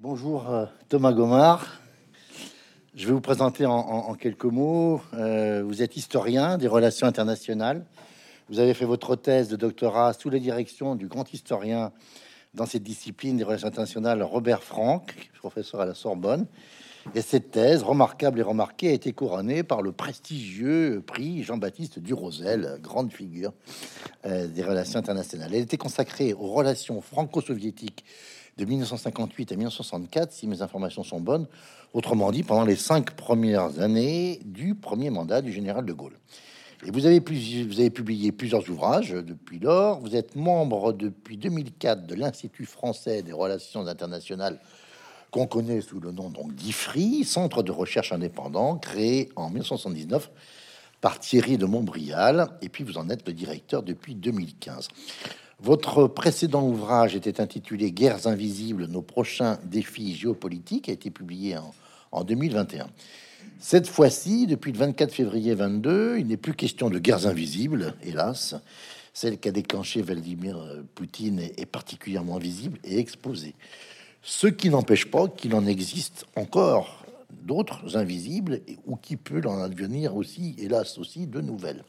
Bonjour euh, Thomas Gomard. Je vais vous présenter en, quelques mots. Euh, vous êtes historien des relations internationales. Vous avez fait votre thèse de doctorat sous la direction du grand historien dans cette discipline des relations internationales Robert Franck, professeur à la Sorbonne. Et cette thèse, remarquable et remarquée, a été couronnée par le prestigieux prix Jean-Baptiste Durosel, grande figure euh, des relations internationales. Elle était consacrée aux relations franco-soviétiques de 1958 à 1964, si mes informations sont bonnes. Autrement dit, pendant les cinq premières années du premier mandat du général de Gaulle. Et vous avez, publié plusieurs ouvrages depuis lors. Vous êtes membre depuis 2004 de l'Institut français des relations internationales qu'on connaît sous le nom d'IFRI, Centre de recherche indépendant, créé en 1979 par Thierry de Montbrial, et puis vous en êtes le directeur depuis 2015. Votre précédent ouvrage était intitulé Guerres invisibles, nos prochains défis géopolitiques, a été publié en, en 2021. Cette fois-ci, depuis le 24 février 22, il n'est plus question de guerres invisibles, hélas. Celle qu'a déclenchée Vladimir Poutine est particulièrement visible et exposée. Ce qui n'empêche pas qu'il en existe encore d'autres invisibles ou qui peut en advenir aussi, hélas aussi, de nouvelles.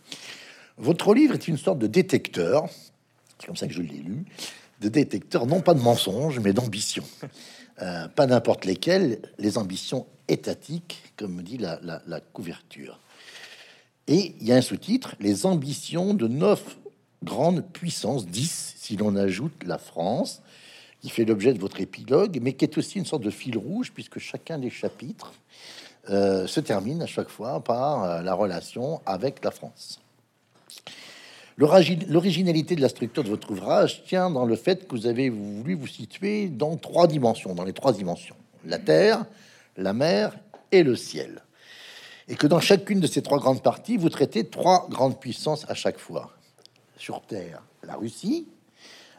Votre livre est une sorte de détecteur, c'est comme ça que je l'ai lu, de détecteur non pas de mensonges, mais d'ambitions. Euh, pas n'importe lesquelles, les ambitions étatiques, comme me dit la, couverture. Et il y a un sous-titre, les ambitions de neuf grandes puissances, 10 si l'on ajoute la France, qui fait l'objet de votre épilogue, mais qui est aussi une sorte de fil rouge, puisque chacun des chapitres euh, se termine à chaque fois par euh, la relation avec la France. L'origi- L'originalité de la structure de votre ouvrage tient dans le fait que vous avez voulu vous situer dans trois dimensions, dans les trois dimensions, la terre, la mer et le ciel. Et que dans chacune de ces trois grandes parties, vous traitez trois grandes puissances à chaque fois. Sur terre, la Russie,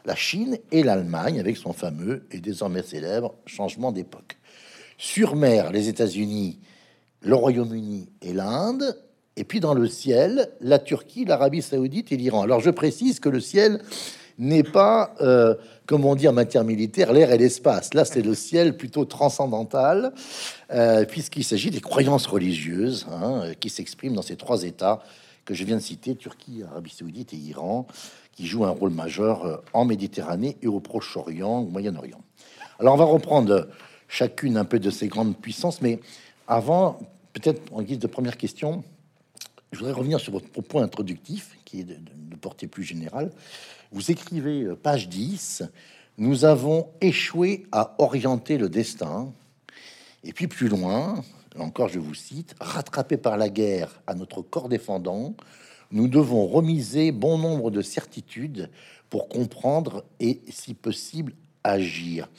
la Chine et l'Allemagne, avec son fameux et désormais célèbre changement d'époque. Sur mer, les États-Unis, le Royaume-Uni et l'Inde. Et puis dans le ciel, la Turquie, l'Arabie Saoudite et l'Iran. Alors je précise que le ciel n'est pas, euh, comme on dit en matière militaire, l'air et l'espace. Là, c'est le ciel plutôt transcendantal, euh, puisqu'il s'agit des croyances religieuses hein, qui s'expriment dans ces trois États que je viens de citer, Turquie, Arabie Saoudite et Iran, qui jouent un rôle majeur euh, en Méditerranée et au Proche-Orient, au Moyen-Orient. Alors on va reprendre chacune un peu de ces grandes puissances, mais avant, peut-être en guise de première question, je voudrais revenir sur votre propos introductif, qui est de, portée plus générale. Vous écrivez, euh, page 10, Nous avons échoué à orienter le destin. Et puis plus loin, encore je vous cite, Rattrapés par la guerre à notre corps défendant, nous devons remiser bon nombre de certitudes pour comprendre et, si possible, agir.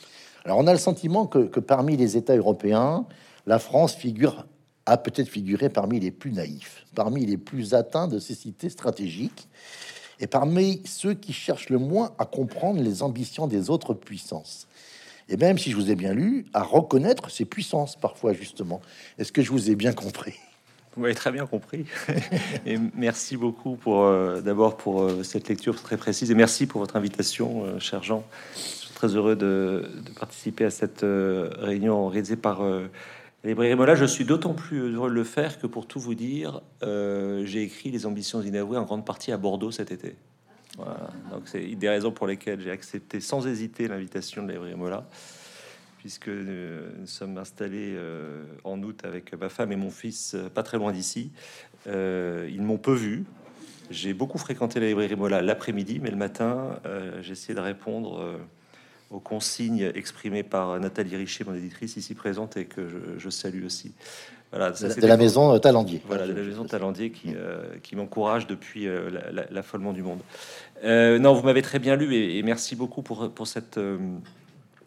Alors on a le sentiment que, que parmi les États européens, la France figure a peut-être figuré parmi les plus naïfs, parmi les plus atteints de cécité stratégique, et parmi ceux qui cherchent le moins à comprendre les ambitions des autres puissances. Et même si je vous ai bien lu, à reconnaître ces puissances parfois justement. Est-ce que je vous ai bien compris? Vous avez très bien compris. et merci beaucoup pour euh, d'abord pour euh, cette lecture très précise et merci pour votre invitation, euh, cher Jean. Je suis très heureux de, de participer à cette réunion organisée par la librairie Mola. Je suis d'autant plus heureux de le faire que pour tout vous dire, euh, j'ai écrit Les Ambitions inavouées en grande partie à Bordeaux cet été. Donc c'est des raisons pour lesquelles j'ai accepté sans hésiter l'invitation de librairie Mola puisque euh, nous sommes installés euh, en août avec ma femme et mon fils, pas très loin d'ici. Ils m'ont peu vu. J'ai beaucoup fréquenté la librairie Mola l'après-midi, mais le matin, j'ai essayé de répondre aux consignes exprimées par Nathalie Richer, mon éditrice ici présente, et que je, je salue aussi. Voilà, ça, de, c'était la maison euh, Talandier. voilà, de la maison Talandier qui, euh, qui m'encourage depuis euh, la- la- l'affolement du monde. Euh, non, vous m'avez très bien lu et, et merci beaucoup pour, pour cette,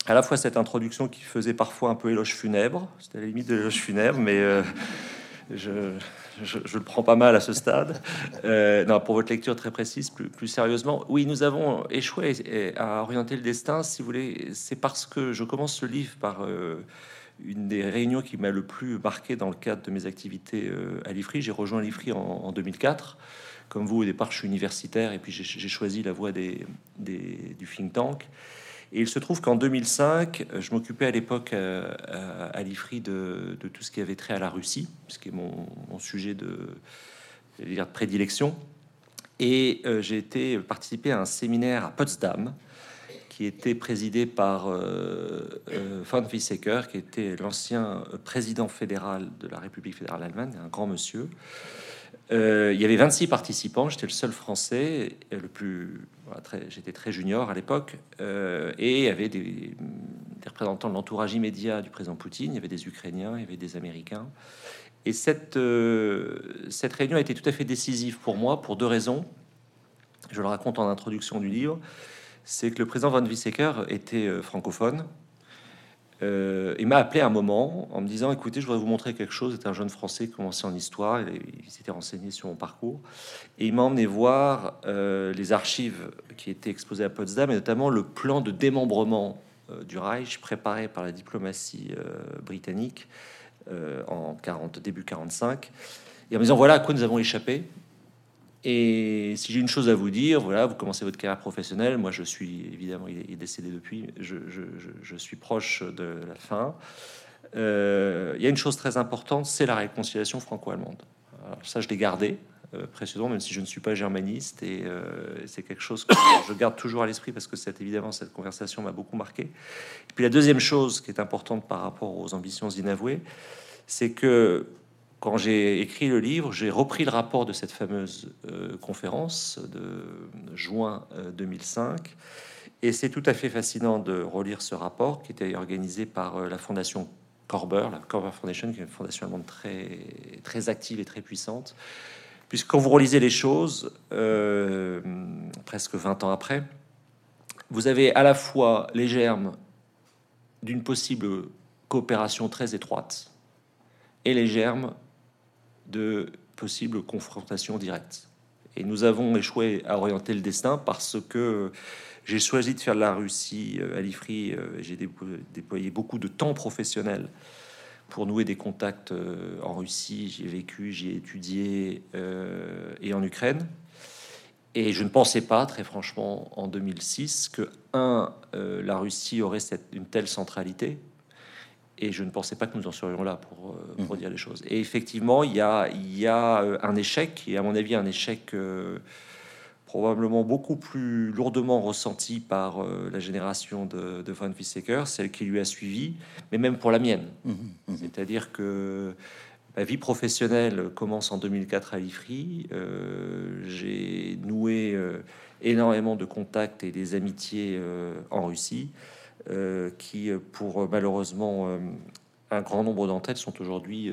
à la fois cette introduction qui faisait parfois un peu éloge funèbre, c'était à la limite de l'éloge funèbre, mais je, le prends pas mal à ce stade. Euh, non, pour votre lecture très précise, plus, sérieusement, oui, nous avons échoué à orienter le destin, si vous voulez, c'est parce que je commence ce livre par euh, une des réunions qui m'a le plus marqué dans le cadre de mes activités euh, à l'IFRI. J'ai rejoint l'IFRI en, en 2004. Comme vous, au départ, je suis universitaire et puis j'ai choisi la voie des- du think tank. Et il se trouve qu'en 2005, je m'occupais à l'époque à, l'IFRI de, tout ce qui avait trait à la Russie, ce qui est mon, sujet de, prédilection. Et j'ai été participer à un séminaire à Potsdam qui était présidé par euh, euh, von Weizsäcker, qui était l'ancien président fédéral de la République fédérale allemande, un grand monsieur. Euh, il y avait 26 participants, j'étais le seul français, le plus, j'étais très junior à l'époque, et il y avait des, représentants de l'entourage immédiat du président Poutine, il y avait des Ukrainiens, il y avait des Américains. Et cette, cette réunion a été tout à fait décisive pour moi pour deux raisons. Je le raconte en introduction du livre c'est que le président Van Weizsäcker était euh, francophone. Euh, il m'a appelé un moment en me disant écoutez, je voudrais vous montrer quelque chose. C'était un jeune français qui commençait en histoire, il, s'était renseigné sur mon parcours. Et il m'a emmené voir euh, les archives qui étaient exposées à Potsdam et notamment le plan de démembrement du Reich préparé par la diplomatie britannique en 40, début 45 et en me disant voilà à quoi nous avons échappé et si j'ai une chose à vous dire, voilà, vous commencez votre carrière professionnelle. Moi, je suis évidemment, il est, décédé depuis. Je, suis proche de la fin. Euh, il y a une chose très importante, c'est la réconciliation franco-allemande. Ça, je l'ai gardé euh, précédemment, même si je ne suis pas germaniste, et euh, c'est quelque chose que je garde toujours à l'esprit parce que c'est évidemment cette conversation m'a beaucoup marqué. Et puis la deuxième chose qui est importante par rapport aux ambitions inavouées, c'est que quand j'ai écrit le livre, j'ai repris le rapport de cette fameuse euh, conférence de juin 2005. Euh, Et c'est tout à fait fascinant de relire ce rapport qui était organisé par euh, la fondation Corber, la Corber Foundation, qui est une fondation allemande très, très active et très puissante. Puisque quand vous relisez les choses, presque 20 ans après, vous avez à la fois les germes d'une possible coopération très étroite et les germes de possibles confrontations directes. Et nous avons échoué à orienter le destin parce que j'ai choisi de faire la Russie euh, à l'IFRI. Euh, j'ai déployé beaucoup de temps professionnel pour nouer des contacts euh, en Russie. J'y ai vécu, j'y ai étudié et en Ukraine. Et je ne pensais pas, très franchement, en 2006, que, un, la Russie aurait une telle centralité, et je ne pensais pas que nous en serions là pour, euh, pour mhm. dire les choses. Et effectivement, il y a, il y a euh, un échec, et à mon avis un échec euh, probablement beaucoup plus lourdement ressenti par la génération de, de Van Weizsäcker, celle qui lui a suivi, mais même pour la mienne. Mhm. Mhm. C'est-à-dire que ma vie professionnelle commence en 2004 à l'IFRI. J'ai noué énormément de contacts et des amitiés en Russie. Euh, qui, euh, pour euh, malheureusement un grand nombre d'entre elles, sont aujourd'hui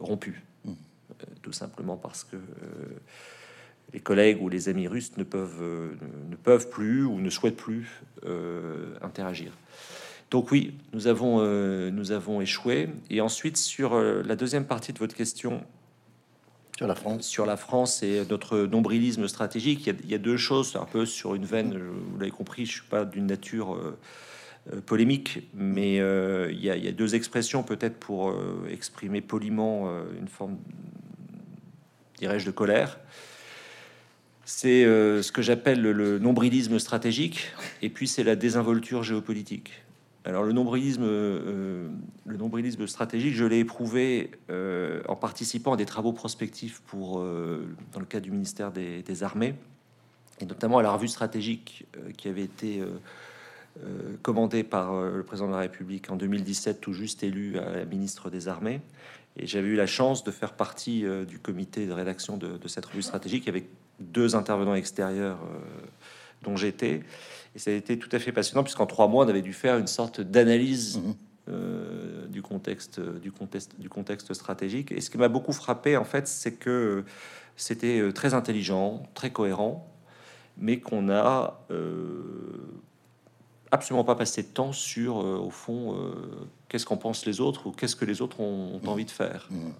rompues. Mmh. tout simplement parce que les collègues ou les amis russes ne peuvent, ne peuvent plus ou ne souhaitent plus interagir. Donc oui, nous avons, nous avons échoué. Et ensuite, sur la deuxième partie de votre question, sur la France, sur la France et notre nombrilisme stratégique, il y a, il y a deux choses, un peu sur une veine. Vous l'avez compris, je suis pas d'une nature polémique, mais euh, il y, a deux expressions peut-être pour euh, exprimer poliment une forme, dirais-je, de colère. C'est ce que j'appelle le, nombrilisme stratégique, et puis c'est la désinvolture géopolitique. Alors le nombrilisme, le nombrilisme stratégique, je l'ai éprouvé en participant à des travaux prospectifs pour, dans le cadre du ministère des, Armées, et notamment à la revue stratégique qui avait été euh, commandé par euh, le président de la République en 2017, tout juste élu à la ministre des Armées. Et j'avais eu la chance de faire partie euh, du comité de rédaction de, cette revue stratégique avec deux intervenants extérieurs dont j'étais. Et ça a été tout à fait passionnant, puisqu'en trois mois, on avait dû faire une sorte d'analyse mmh. du, contexte, du, contexte, du contexte stratégique. Et ce qui m'a beaucoup frappé, en fait, c'est que c'était très intelligent, très cohérent, mais qu'on a absolument pas passer de temps sur, euh, au fond, euh, qu'est-ce qu'en pensent les autres ou qu'est-ce que les autres ont, mmh. envie de faire. Mmh.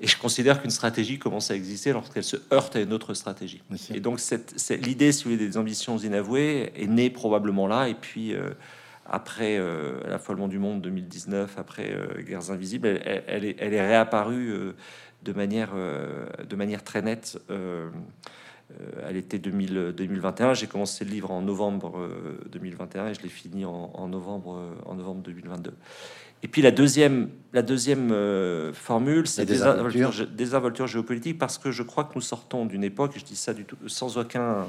Et je considère qu'une stratégie commence à exister lorsqu'elle se heurte à une autre stratégie. Et donc, cette, l'idée, si vous voulez, des ambitions inavouées est née probablement là. Et puis, euh, après l'affolement du monde 2019, après Guerres Invisibles, elle, est, elle est, réapparue de, manière, de manière très nette à l'été 2021. J'ai commencé le livre en novembre 2021 et je l'ai fini en, novembre, en novembre 2022. Et puis la deuxième, la deuxième formule, c'est des désinvolture géopolitique, parce que je crois que nous sortons d'une époque, je dis ça du tout, sans aucun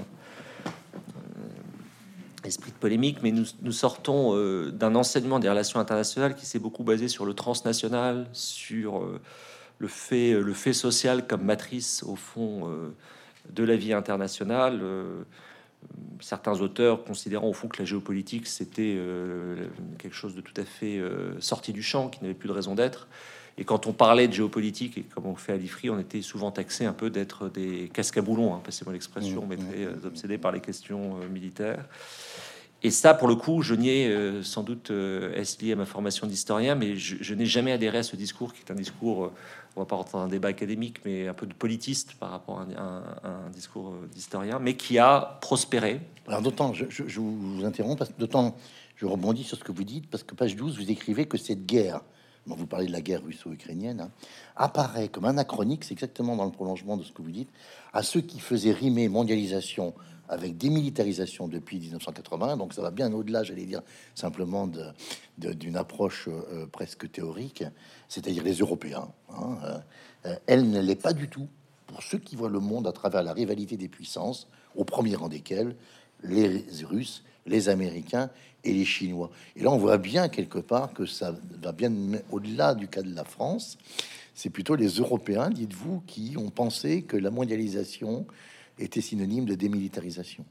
esprit de polémique, mais nous, sortons euh, d'un enseignement des relations internationales qui s'est beaucoup basé sur le transnational, sur euh, le, fait, euh, le fait social comme matrice, au fond, de la vie internationale. certains auteurs considérant au fond que la géopolitique, c'était quelque chose de tout à fait sorti du champ, qui n'avait plus de raison d'être. Et quand on parlait de géopolitique, et comme on fait à l'IFRI, on était souvent taxé un peu d'être des cascaboulons, hein, passez-moi l'expression, mmh, mais très mmh, mmh. obsédés par les questions militaires. Et ça, pour le coup, je niais euh, sans doute euh, est lié à ma formation d'historien, mais je, n'ai jamais adhéré à ce discours qui est un discours, euh, on va pas rentrer dans un débat académique, mais un peu de politiste par rapport à un, discours d'historien, mais qui a prospéré. Alors d'autant, je, vous interromps, parce que d'autant, je rebondis sur ce que vous dites, parce que page 12, vous écrivez que cette guerre, vous parlez de la guerre russo-ukrainienne, hein, apparaît comme anachronique, c'est exactement dans le prolongement de ce que vous dites, à ceux qui faisaient rimer mondialisation avec démilitarisation depuis 1980, donc ça va bien au-delà, j'allais dire, simplement d'une approche euh, presque théorique, c'est-à-dire les Européens. Hein, euh, euh, elle ne l'est pas du tout pour ceux qui voient le monde à travers la rivalité des puissances, au premier rang desquels les Russes, les Américains et les Chinois. Et là, on voit bien quelque part que ça va bien au-delà du cas de la France. C'est plutôt les Européens, dites-vous, qui ont pensé que la mondialisation était synonyme de démilitarisation.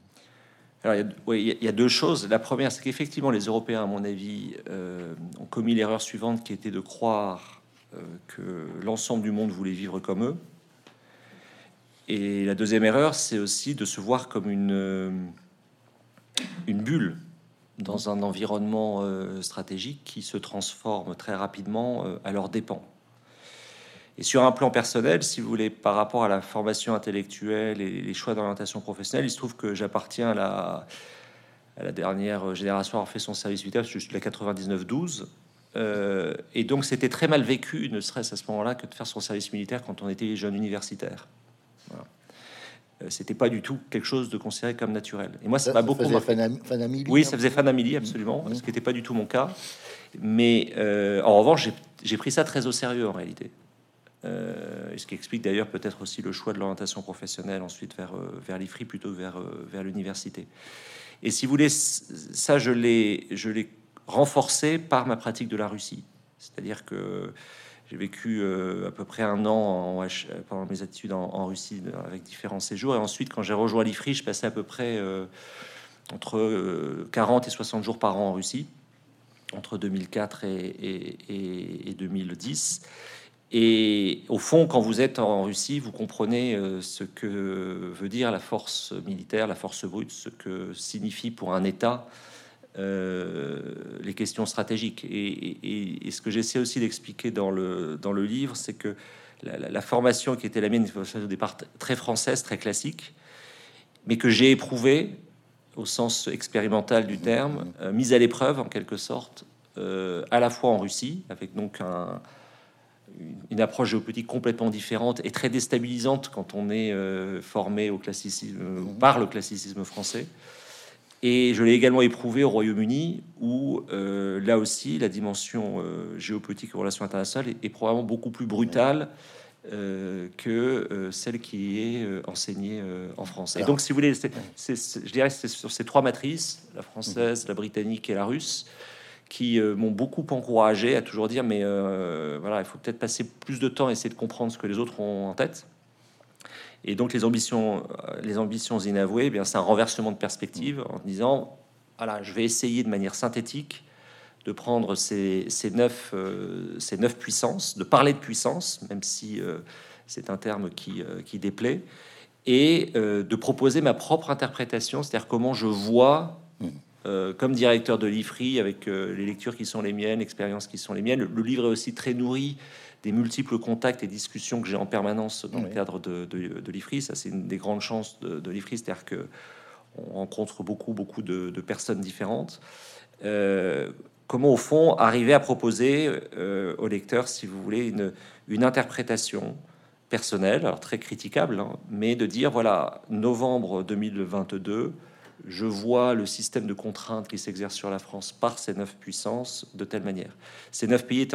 Alors, il, y a, oui, il y a deux choses. La première, c'est qu'effectivement, les Européens, à mon avis, euh, ont commis l'erreur suivante qui était de croire euh, que l'ensemble du monde voulait vivre comme eux. Et la deuxième erreur, c'est aussi de se voir comme une, euh, une bulle dans un environnement stratégique qui se transforme très rapidement à leurs dépens. Et sur un plan personnel, si vous voulez, par rapport à la formation intellectuelle et les choix d'orientation professionnelle, il se trouve que j'appartiens à la, à la dernière génération à avoir fait son service militaire, je suis la 99-12. Euh, et donc c'était très mal vécu, ne serait-ce à ce moment-là, que de faire son service militaire quand on était jeune universitaire. Voilà. Euh, c'était pas du tout quelque chose de considéré comme naturel. Et moi, ça m'a beaucoup. Oui, ça faisait famille, absolument, mmh. ce qui n'était pas du tout mon cas. Mais euh, en revanche, j'ai pris ça très au sérieux en réalité. Euh, ce qui explique d'ailleurs peut-être aussi le choix de l'orientation professionnelle ensuite vers, euh, l'IFRI plutôt vers, euh, vers l'université. Et si vous voulez, ça je l'ai, renforcé par ma pratique de la Russie. C'est-à-dire que j'ai vécu à peu près un an en, pendant mes études en, Russie avec différents séjours. Et ensuite, quand j'ai rejoint l'IFRI, je passais à peu près entre 40 et 60 jours par an en Russie, entre 2004 et, et, et 2010. Et au fond, quand vous êtes en Russie, vous comprenez euh, ce que veut dire la force militaire, la force brute, ce que signifie pour un État euh, les questions stratégiques. Et, ce que j'essaie aussi d'expliquer dans le, dans le livre, c'est que la, formation qui était la mienne, au départ très française, très classique, mais que j'ai éprouvée au sens expérimental du terme, euh, mise à l'épreuve en quelque sorte, à la fois en Russie, avec donc un une approche géopolitique complètement différente et très déstabilisante quand on est euh, formé au classicisme, euh, mhm. par le classicisme français. Et je l'ai également éprouvé au Royaume-Uni, où euh, là aussi la dimension géopolitique et relations internationales est, probablement beaucoup plus brutale que celle qui est enseignée en France. Et donc, si vous voulez, je dirais c'est sur ces trois matrices, la française, la britannique et la russe, qui euh, m'ont beaucoup encouragé à toujours dire mais euh, voilà, il faut peut-être passer plus de temps à essayer de comprendre ce que les autres ont en tête. Et donc les ambitions, euh, les ambitions inavouées, eh bien c'est un renversement de perspective en disant voilà, je vais essayer de manière synthétique de prendre ces, ces neuf, ces neuf puissances, de parler de puissance, même si c'est un terme qui, qui déplaît, et de proposer ma propre interprétation, c'est-à-dire comment je vois. Euh, comme directeur de l'IFRI, avec euh, les lectures qui sont les miennes, l'expérience qui sont les miennes. Le, livre est aussi très nourri des multiples contacts et discussions que j'ai en permanence dans le cadre de, de, l'IFRI. Ça, c'est une des grandes chances de, l'IFRI, c'est-à-dire que on rencontre beaucoup, beaucoup de, personnes différentes. Euh, comment, au fond, arriver à proposer au lecteur, si vous voulez, une, une interprétation personnel, alors très critiquable, hein, mais de dire voilà, novembre 2022, je vois le système de contraintes qui s'exerce sur la France par ces neuf puissances de telle manière. Ces neuf pays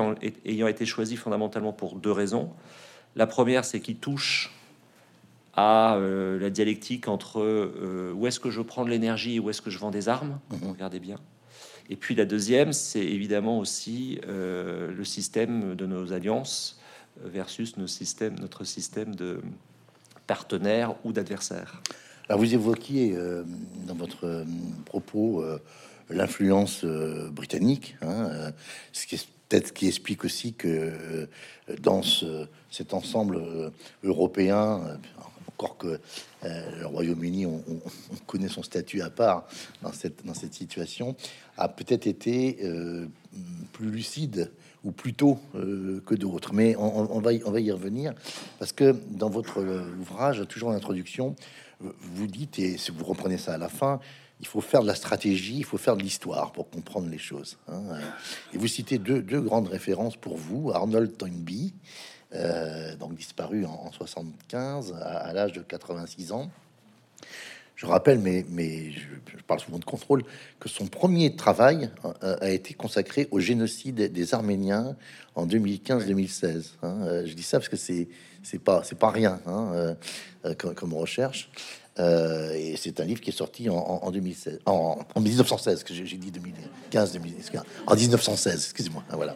ayant été choisis fondamentalement pour deux raisons. La première, c'est qu'ils touchent à euh, la dialectique entre euh, où est-ce que je prends de l'énergie et où est-ce que je vends des armes. Mhm. Regardez bien. Et puis la deuxième, c'est évidemment aussi euh, le système de nos alliances versus nos systèmes, notre système de partenaires ou d'adversaires. Vous évoquiez dans votre propos l'influence britannique, hein, ce qui est peut-être qui explique aussi que dans cet ensemble européen, encore que euh, le Royaume-Uni, on, connaît son statut à part dans cette, situation, a peut-être été euh, plus lucide ou plus tôt euh, que d'autres. Mais on, va y, on va y revenir parce que dans votre ouvrage, toujours en introduction, vous dites, et si vous reprenez ça à la fin, il faut faire de la stratégie, il faut faire de l'histoire pour comprendre les choses. Hein. Et vous citez deux, grandes références pour vous, Arnold Toynbee, euh, donc disparu en, 75 à, l'âge de 86 ans. Je rappelle, mais, je, parle sous mon contrôle, que son premier travail euh, a été consacré au génocide des Arméniens en 2015-2016. Hein. Euh, je dis ça parce que c'est c'est pas c'est pas rien hein, comme, recherche. et c'est un livre qui est sorti en, 2016, en, 1916, que j'ai dit 2015, 2016, en 1916, excusez-moi. Voilà.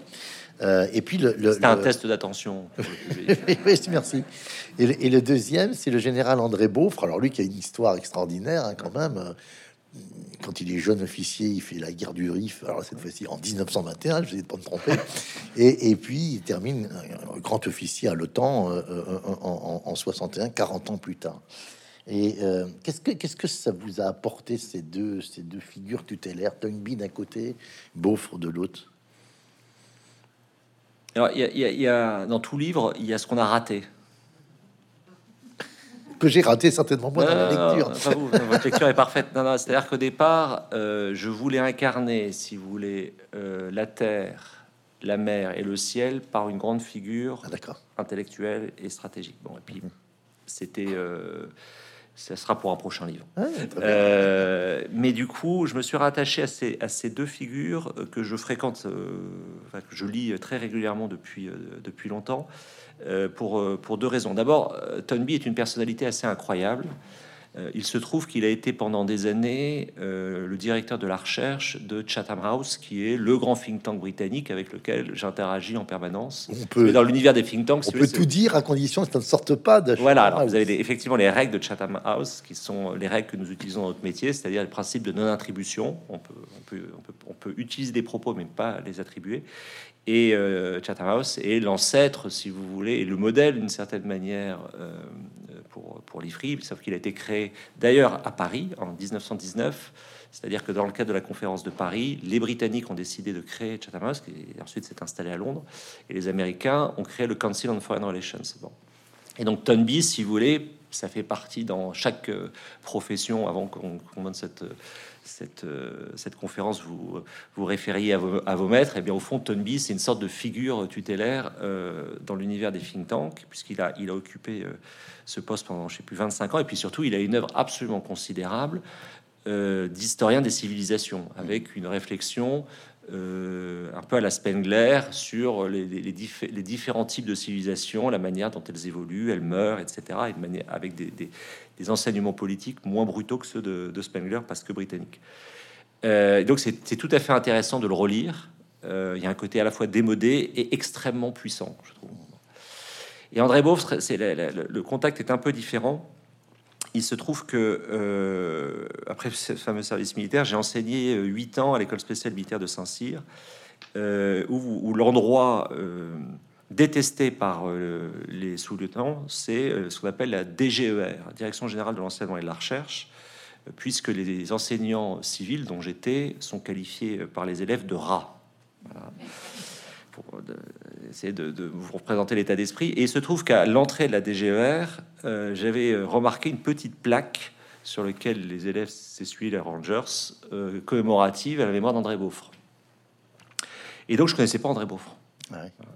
Euh, et puis le, le un test d'attention. merci. Et le, deuxième, c'est le général André Beaufre. Alors lui qui a une histoire extraordinaire hein, quand même. Euh, quand il est jeune officier, il fait la guerre du Rif. Alors cette fois-ci en 1921, je vais pas me tromper. Et, puis il termine grand officier à l'OTAN euh, en, en, 61, 40 ans plus tard. Et qu'est-ce que que ça vous a apporté ces deux ces deux figures tutélaires, Toynbee d'un côté, Beaufre de l'autre alors, il y, a, dans tout livre, il y a ce qu'on a raté. Que j'ai raté certainement moi dans la lecture. votre lecture est parfaite. Non, non, c'est-à-dire qu'au départ, euh, je voulais incarner, si vous voulez, euh, la terre, la mer et le ciel par une grande figure ah, intellectuelle et stratégique. Bon, et puis, c'était. Euh, ça sera pour un prochain livre. Euh, mais du coup, je me suis rattaché à ces, à ces deux figures que je fréquente, euh, que je lis très régulièrement depuis, euh, depuis longtemps, pour, pour deux raisons. D'abord, Tonby est une personnalité assez incroyable. Euh, il se trouve qu'il a été pendant des années euh, le directeur de la recherche de Chatham House, qui est le grand think tank britannique avec lequel j'interagis en permanence. On peut, dans l'univers des think tanks, on peut tout dire à condition que ça ne sorte pas de. Voilà, alors vous avez effectivement les règles de Chatham House, qui sont les règles que nous utilisons dans notre métier, c'est-à-dire le principe de non-attribution. On peut, on, peut, on, peut, on peut utiliser des propos, mais pas les attribuer. Et euh, Chatham House est l'ancêtre, si vous voulez, et le modèle d'une certaine manière euh, pour, pour l'IFRI, sauf qu'il a été créé d'ailleurs à Paris en 1919. C'est-à-dire que dans le cadre de la conférence de Paris, les Britanniques ont décidé de créer Chatham House, qui ensuite s'est installé à Londres, et les Américains ont créé le Council on Foreign Relations. Bon. Et donc Tonby, si vous voulez, ça fait partie dans chaque euh, profession, avant qu'on donne cette cette, euh, cette conférence, vous vous référiez à vos, maîtres, et eh bien au fond, Tonby, c'est une sorte de figure tutélaire euh, dans l'univers des think tanks, puisqu'il a, il a occupé euh, ce poste pendant, je sais plus, 25 ans, et puis surtout, il a une œuvre absolument considérable d'historien des civilisations, avec une réflexion euh, un peu à la Spengler sur les, différents types de civilisations, la manière dont elles évoluent, elles meurent, etc. Et de manière, avec des, enseignements politiques moins brutaux que ceux de, Spengler, parce que britanniques. Euh, donc c'est tout à fait intéressant de le relire. Euh, il y a un côté à la fois démodé et extrêmement puissant, je trouve. Et André Beauvre, c'est le contact est un peu différent il se trouve que, euh, après ce fameux service militaire, j'ai enseigné euh, huit ans à l'école spéciale militaire de Saint-Cyr, euh, où, l'endroit détesté par les sous-lieutenants, c'est ce qu'on appelle la DGER, Direction générale de l'enseignement et de la recherche, puisque les enseignants civils dont j'étais sont qualifiés par les élèves de rats essayer de, vous représenter l'état d'esprit. Et il se trouve qu'à l'entrée de la DGER, euh, j'avais remarqué une petite plaque sur laquelle les élèves s'essuyaient les Rangers, euh, commémorative à la mémoire d'André Beaufre. Et donc je connaissais pas André Beaufre.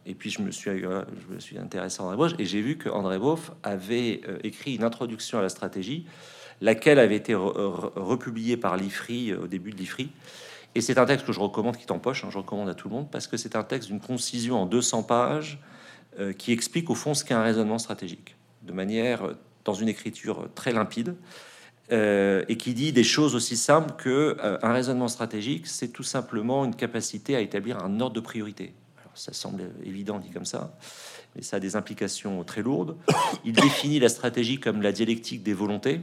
Et puis je me suis, euh, je me suis intéressé à André Boff et j'ai vu que André Boff avait écrit une introduction à la stratégie, laquelle avait été republiée par l'IFRI au début de l'IFRI. Et c'est un texte que je recommande, qui est en poche, hein, je recommande à tout le monde, parce que c'est un texte d'une concision en 200 pages qui explique au fond ce qu'est un raisonnement stratégique, de manière, dans une écriture très limpide. Euh, et qui dit des choses aussi simples que euh, un raisonnement stratégique, c'est tout simplement une capacité à établir un ordre de priorité. Alors, ça semble évident dit comme ça, mais ça a des implications très lourdes. Il définit la stratégie comme la dialectique des volontés,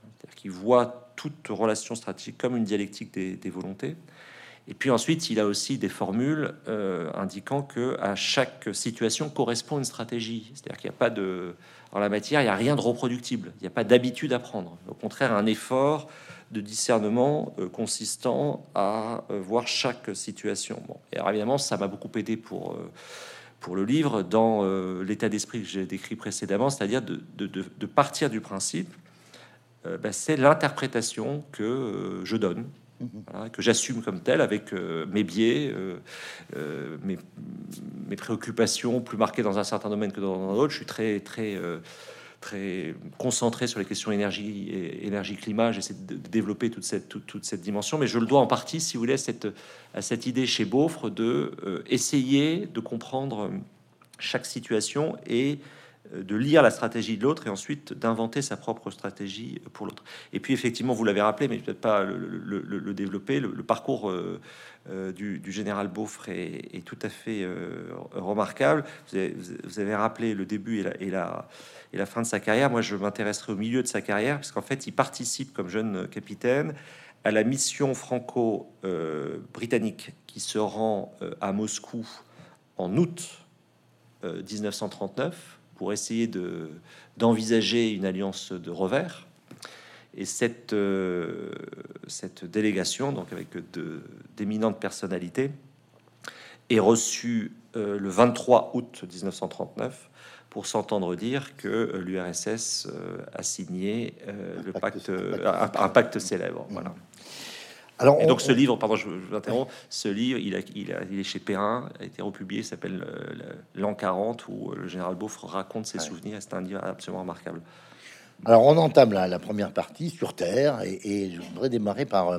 c'est-à-dire qu'il voit toute relation stratégique comme une dialectique des, volontés. Et puis ensuite, il a aussi des formules euh, indiquant que à chaque situation correspond une stratégie. C'est-à-dire qu'il n'y a pas de en la matière, il n'y a rien de reproductible, il n'y a pas d'habitude à prendre. Au contraire, un effort de discernement euh, consistant à euh, voir chaque situation. Bon. Et évidemment, ça m'a beaucoup aidé pour, pour le livre dans l'état d'esprit que j'ai décrit précédemment, c'est-à-dire de, de, partir du principe, ben, c'est l'interprétation que je donne que j'assume comme tel avec euh, mes biais, euh, euh, mes, mes, préoccupations plus marquées dans un certain domaine que dans d'autres. Je suis très, très, très concentré sur les questions énergie et énergie climat. J'essaie de, développer toute cette, toute, cette dimension, mais je le dois en partie, si vous voulez, à cette, à cette idée chez Beaufre de essayer de comprendre chaque situation et euh, de lire la stratégie de l'autre et ensuite d'inventer sa propre stratégie pour l'autre. Et puis effectivement, vous l'avez rappelé, mais peut-être pas le, développer, le, parcours euh, euh, du, général Beaufre est, tout à fait remarquable. Vous avez, rappelé le début et la, et, la, et la fin de sa carrière. Moi, je m'intéresserai au milieu de sa carrière, parce qu'en fait, il participe comme jeune capitaine à la mission franco-britannique qui se rend à Moscou en août 1939 pour essayer de, d'envisager une alliance de revers. Et cette, euh, cette délégation, donc avec de, d'éminentes personnalités, est reçue euh, le 23 août 1939 pour s'entendre dire que l'URSS euh, a signé le pacte, un, pacte célèbre. Voilà. Alors, et donc ce livre, pardon, je, vous interromps, ce livre, il, a, il, a, il, est chez Perrin, a été republié, s'appelle euh, L'an 40, où euh, le général Beaufort raconte ses souvenirs. C'est un livre absolument remarquable. Alors on entame la, première partie sur Terre, et, je voudrais démarrer par euh,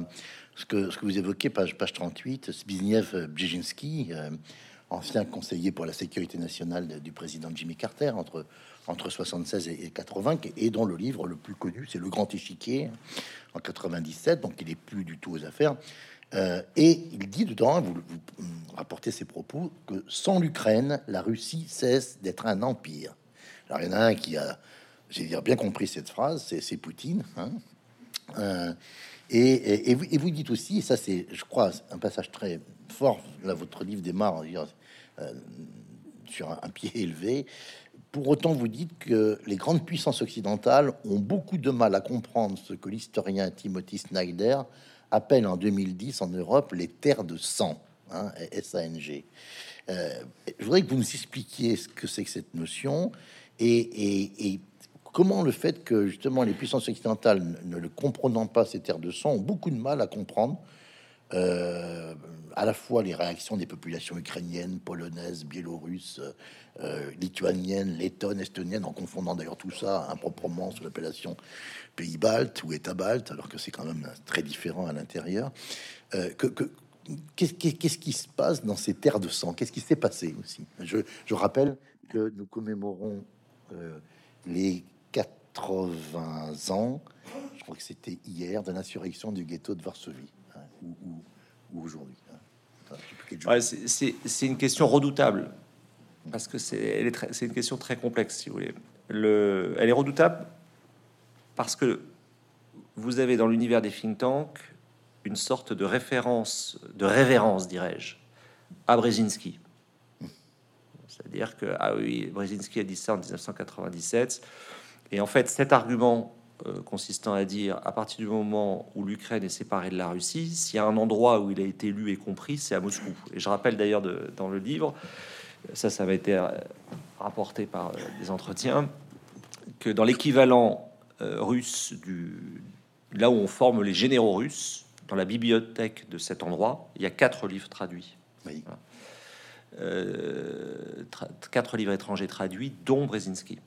ce, que, ce que vous évoquez, page, page 38, Zbigniew Brzezinski, ancien conseiller pour la sécurité nationale du président Jimmy Carter entre, entre 76 et 80, et dont le livre le plus connu, c'est Le Grand Échiquier, en 97, donc il est plus du tout aux affaires. Euh, et il dit dedans, vous, vous, rapportez ses propos, que sans l'Ukraine, la Russie cesse d'être un empire. Alors il y en a un qui a, j'ai dire, bien compris cette phrase, c'est Poutine. Hein. Euh, et, et, vous, dites aussi, et ça c'est, je crois, un passage très fort, là votre livre démarre euh, sur un, pied élevé, pour autant, vous dites que les grandes puissances occidentales ont beaucoup de mal à comprendre ce que l'historien Timothy Snyder appelle en 2010 en Europe les terres de sang, hein, SANG. Euh, je voudrais que vous nous expliquiez ce que c'est que cette notion et, comment le fait que justement les puissances occidentales, ne le comprenant pas ces terres de sang, ont beaucoup de mal à comprendre euh, à la fois les réactions des populations ukrainiennes, polonaises, biélorusses, euh, lituaniennes, lettonnes, estoniennes, en confondant d'ailleurs tout ça improprement sous l'appellation pays baltes ou État baltes, alors que c'est quand même très différent à l'intérieur. Euh, que, qu'est-ce, qui se passe dans ces terres de sang? Qu'est-ce qui s'est passé aussi? Je, rappelle que nous commémorons les 80 ans, je crois que c'était hier, de l'insurrection du ghetto de Varsovie ou, aujourd'hui hein. C'est une question redoutable parce que c'est une question très complexe, si vous voulez. Le, elle est redoutable parce que vous avez dans l'univers des think tanks une sorte de référence, de révérence, dirais-je, à Brzezinski. C'est-à-dire que, ah oui, Brzezinski a dit ça en 1997. Et en fait, cet argument consistant à dire à partir du moment où l'Ukraine est séparée de la Russie, s'il y a un endroit où il a été lu et compris, c'est à Moscou. Et je rappelle d'ailleurs dans le livre, ça, ça va été euh, rapporté par euh, des entretiens, que dans l'équivalent russe du là où on forme les généraux russes, dans la bibliothèque de cet endroit, il y a quatre livres traduits. quatre livres étrangers traduits, dont Brzezinski.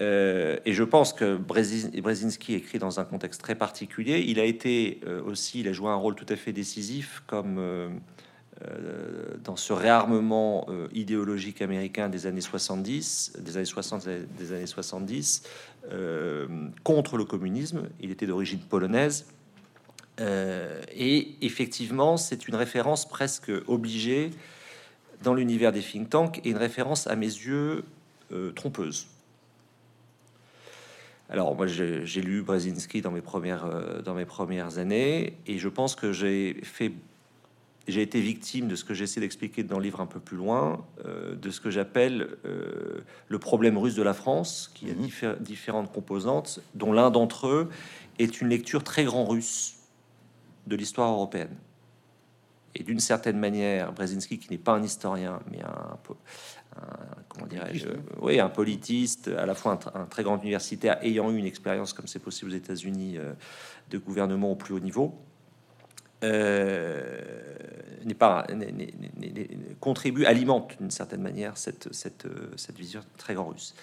Et je pense que Brzezinski écrit dans un contexte très particulier. Il a été aussi, il a joué un rôle tout à fait décisif comme euh, dans ce réarmement euh, idéologique américain des années 70, des années 60, des années 70, euh, contre le communisme. Il était d'origine polonaise. et effectivement, c'est une référence presque obligée dans l'univers des think tanks et une référence à mes yeux trompeuse. Alors moi j'ai lu Brzezinski dans mes premières dans mes premières années et je pense que j'ai fait j'ai été victime de ce que j'essaie d'expliquer dans le livre un peu plus loin, euh, de ce que j'appelle euh, le problème russe de la France, qui a mhm. différentes composantes, dont l'un d'entre eux est une lecture très grand russe de l'histoire européenne. Et d'une certaine manière, Brzezinski, qui n'est pas un historien, mais un, comment dirais-je, oui, un politiste, à la fois un, très grand universitaire, ayant eu une expérience, comme c'est possible aux États-Unis, euh, de gouvernement au plus haut niveau, euh, n'est pas contribue, alimente d'une certaine manière cette, cette, cette, vision très grand russe.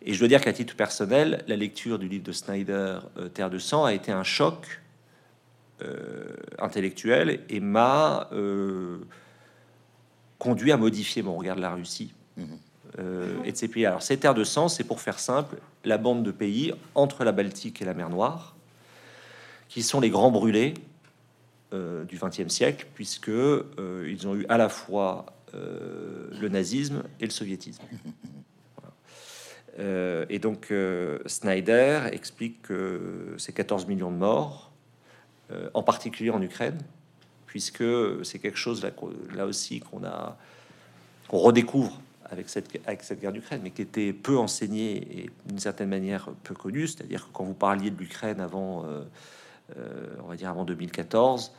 Et je dois dire qu'à titre personnel, la lecture du livre de Snyder, euh, Terre de sang, a été un choc euh, intellectuel et m'a conduit à modifier mon regard de la Russie. Mmh. et de ses pays. Alors, ces terres de sang, c'est pour faire simple, la bande de pays entre la Baltique et la mer Noire, qui sont les grands brûlés euh, du XXe siècle, puisque euh, ils ont eu à la fois euh, le nazisme et le soviétisme. et donc Snyder explique que c'est 14 millions de morts, en particulier en Ukraine, puisque c'est quelque chose là, là aussi qu'on a qu'on redécouvre avec cette, avec cette guerre d'Ukraine, mais qui était peu enseigné et d'une certaine manière peu connu. C'est-à-dire que quand vous parliez de l'Ukraine avant euh, on va dire avant 2014.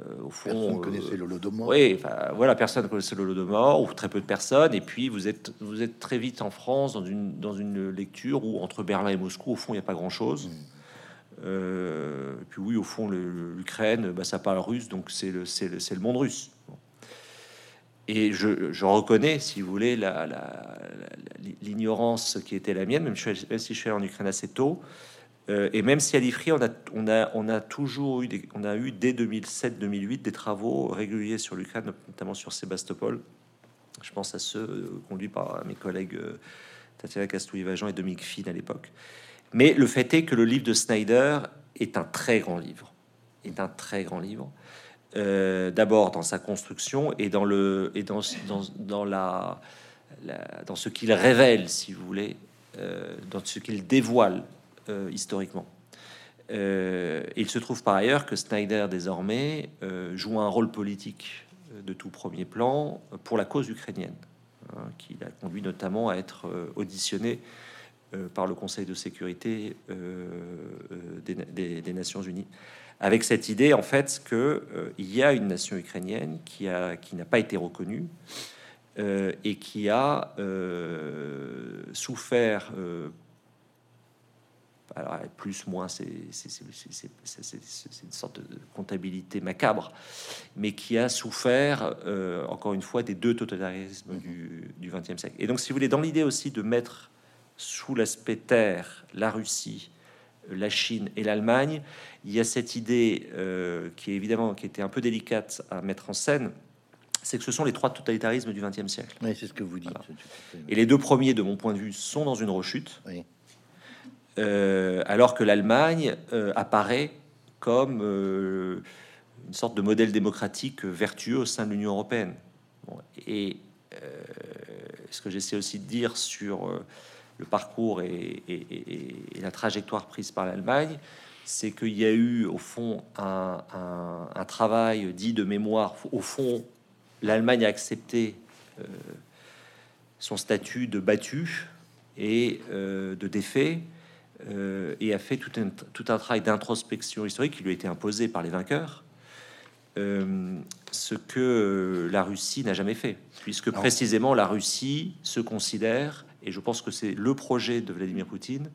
Euh, au fond, personne connaissait l'Holodomor. Oui, enfin, voilà, personne connaissait l'Holodomor, ou très peu de personnes. Et puis, vous êtes, vous êtes très vite en France dans une, dans une lecture où, entre Berlin et Moscou, au fond, il n'y a pas grand-chose. Mm. Euh, puis oui, au fond, l'Ukraine, bah, ça parle russe, donc c'est le, le, le, monde russe. Et je, reconnais, si vous voulez, l'ignorance qui était la mienne, même, si je suis allé en Ukraine assez tôt. Euh, et même si à l'IFRI, on a, toujours eu, on a eu dès 2007-2008 des travaux réguliers sur l'Ukraine, notamment sur Sébastopol. Je pense à ceux euh, conduits par mes collègues euh, Tatiana Castouille-Vajan et Dominique Fine à l'époque. Mais le fait est que le livre de Snyder est un très grand livre, est un très grand livre. D'abord dans sa construction et dans le et dans, ce qu'il révèle, si vous voulez, dans ce qu'il dévoile euh, historiquement. Euh, il se trouve par ailleurs que Snyder désormais euh, joue un rôle politique de tout premier plan pour la cause ukrainienne, hein, qui l'a conduit notamment à être auditionné par le Conseil de sécurité des, Nations Unies, avec cette idée en fait que il y a une nation ukrainienne qui a qui n'a pas été reconnue et qui a souffert alors plus, moins, c'est une sorte de comptabilité macabre, mais qui a souffert, euh, encore une fois, des deux totalitarismes du XXe siècle. Et donc, si vous voulez, dans l'idée aussi de mettre sous l'aspect terre la Russie, la Chine et l'Allemagne, il y a cette idée euh, qui est évidemment qui était un peu délicate à mettre en scène, c'est que ce sont les trois totalitarismes du XXe siècle. Oui, c'est ce que vous dites. Et les deux premiers, de mon point de vue, sont dans une rechute. Oui. Euh, alors que l'Allemagne euh, apparaît comme une sorte de modèle démocratique vertueux au sein de l'Union européenne. et ce que j'essaie aussi de dire sur le parcours et, la trajectoire prise par l'Allemagne, c'est qu'il y a eu au fond un, un, travail dit de mémoire. Au fond, l'Allemagne a accepté son statut de battu et de défait euh, et a fait tout un, tout un travail d'introspection historique qui lui a été imposé par les vainqueurs, euh, ce que la Russie n'a jamais fait, puisque précisément la Russie se considère, et je pense que c'est le projet de Vladimir Poutine,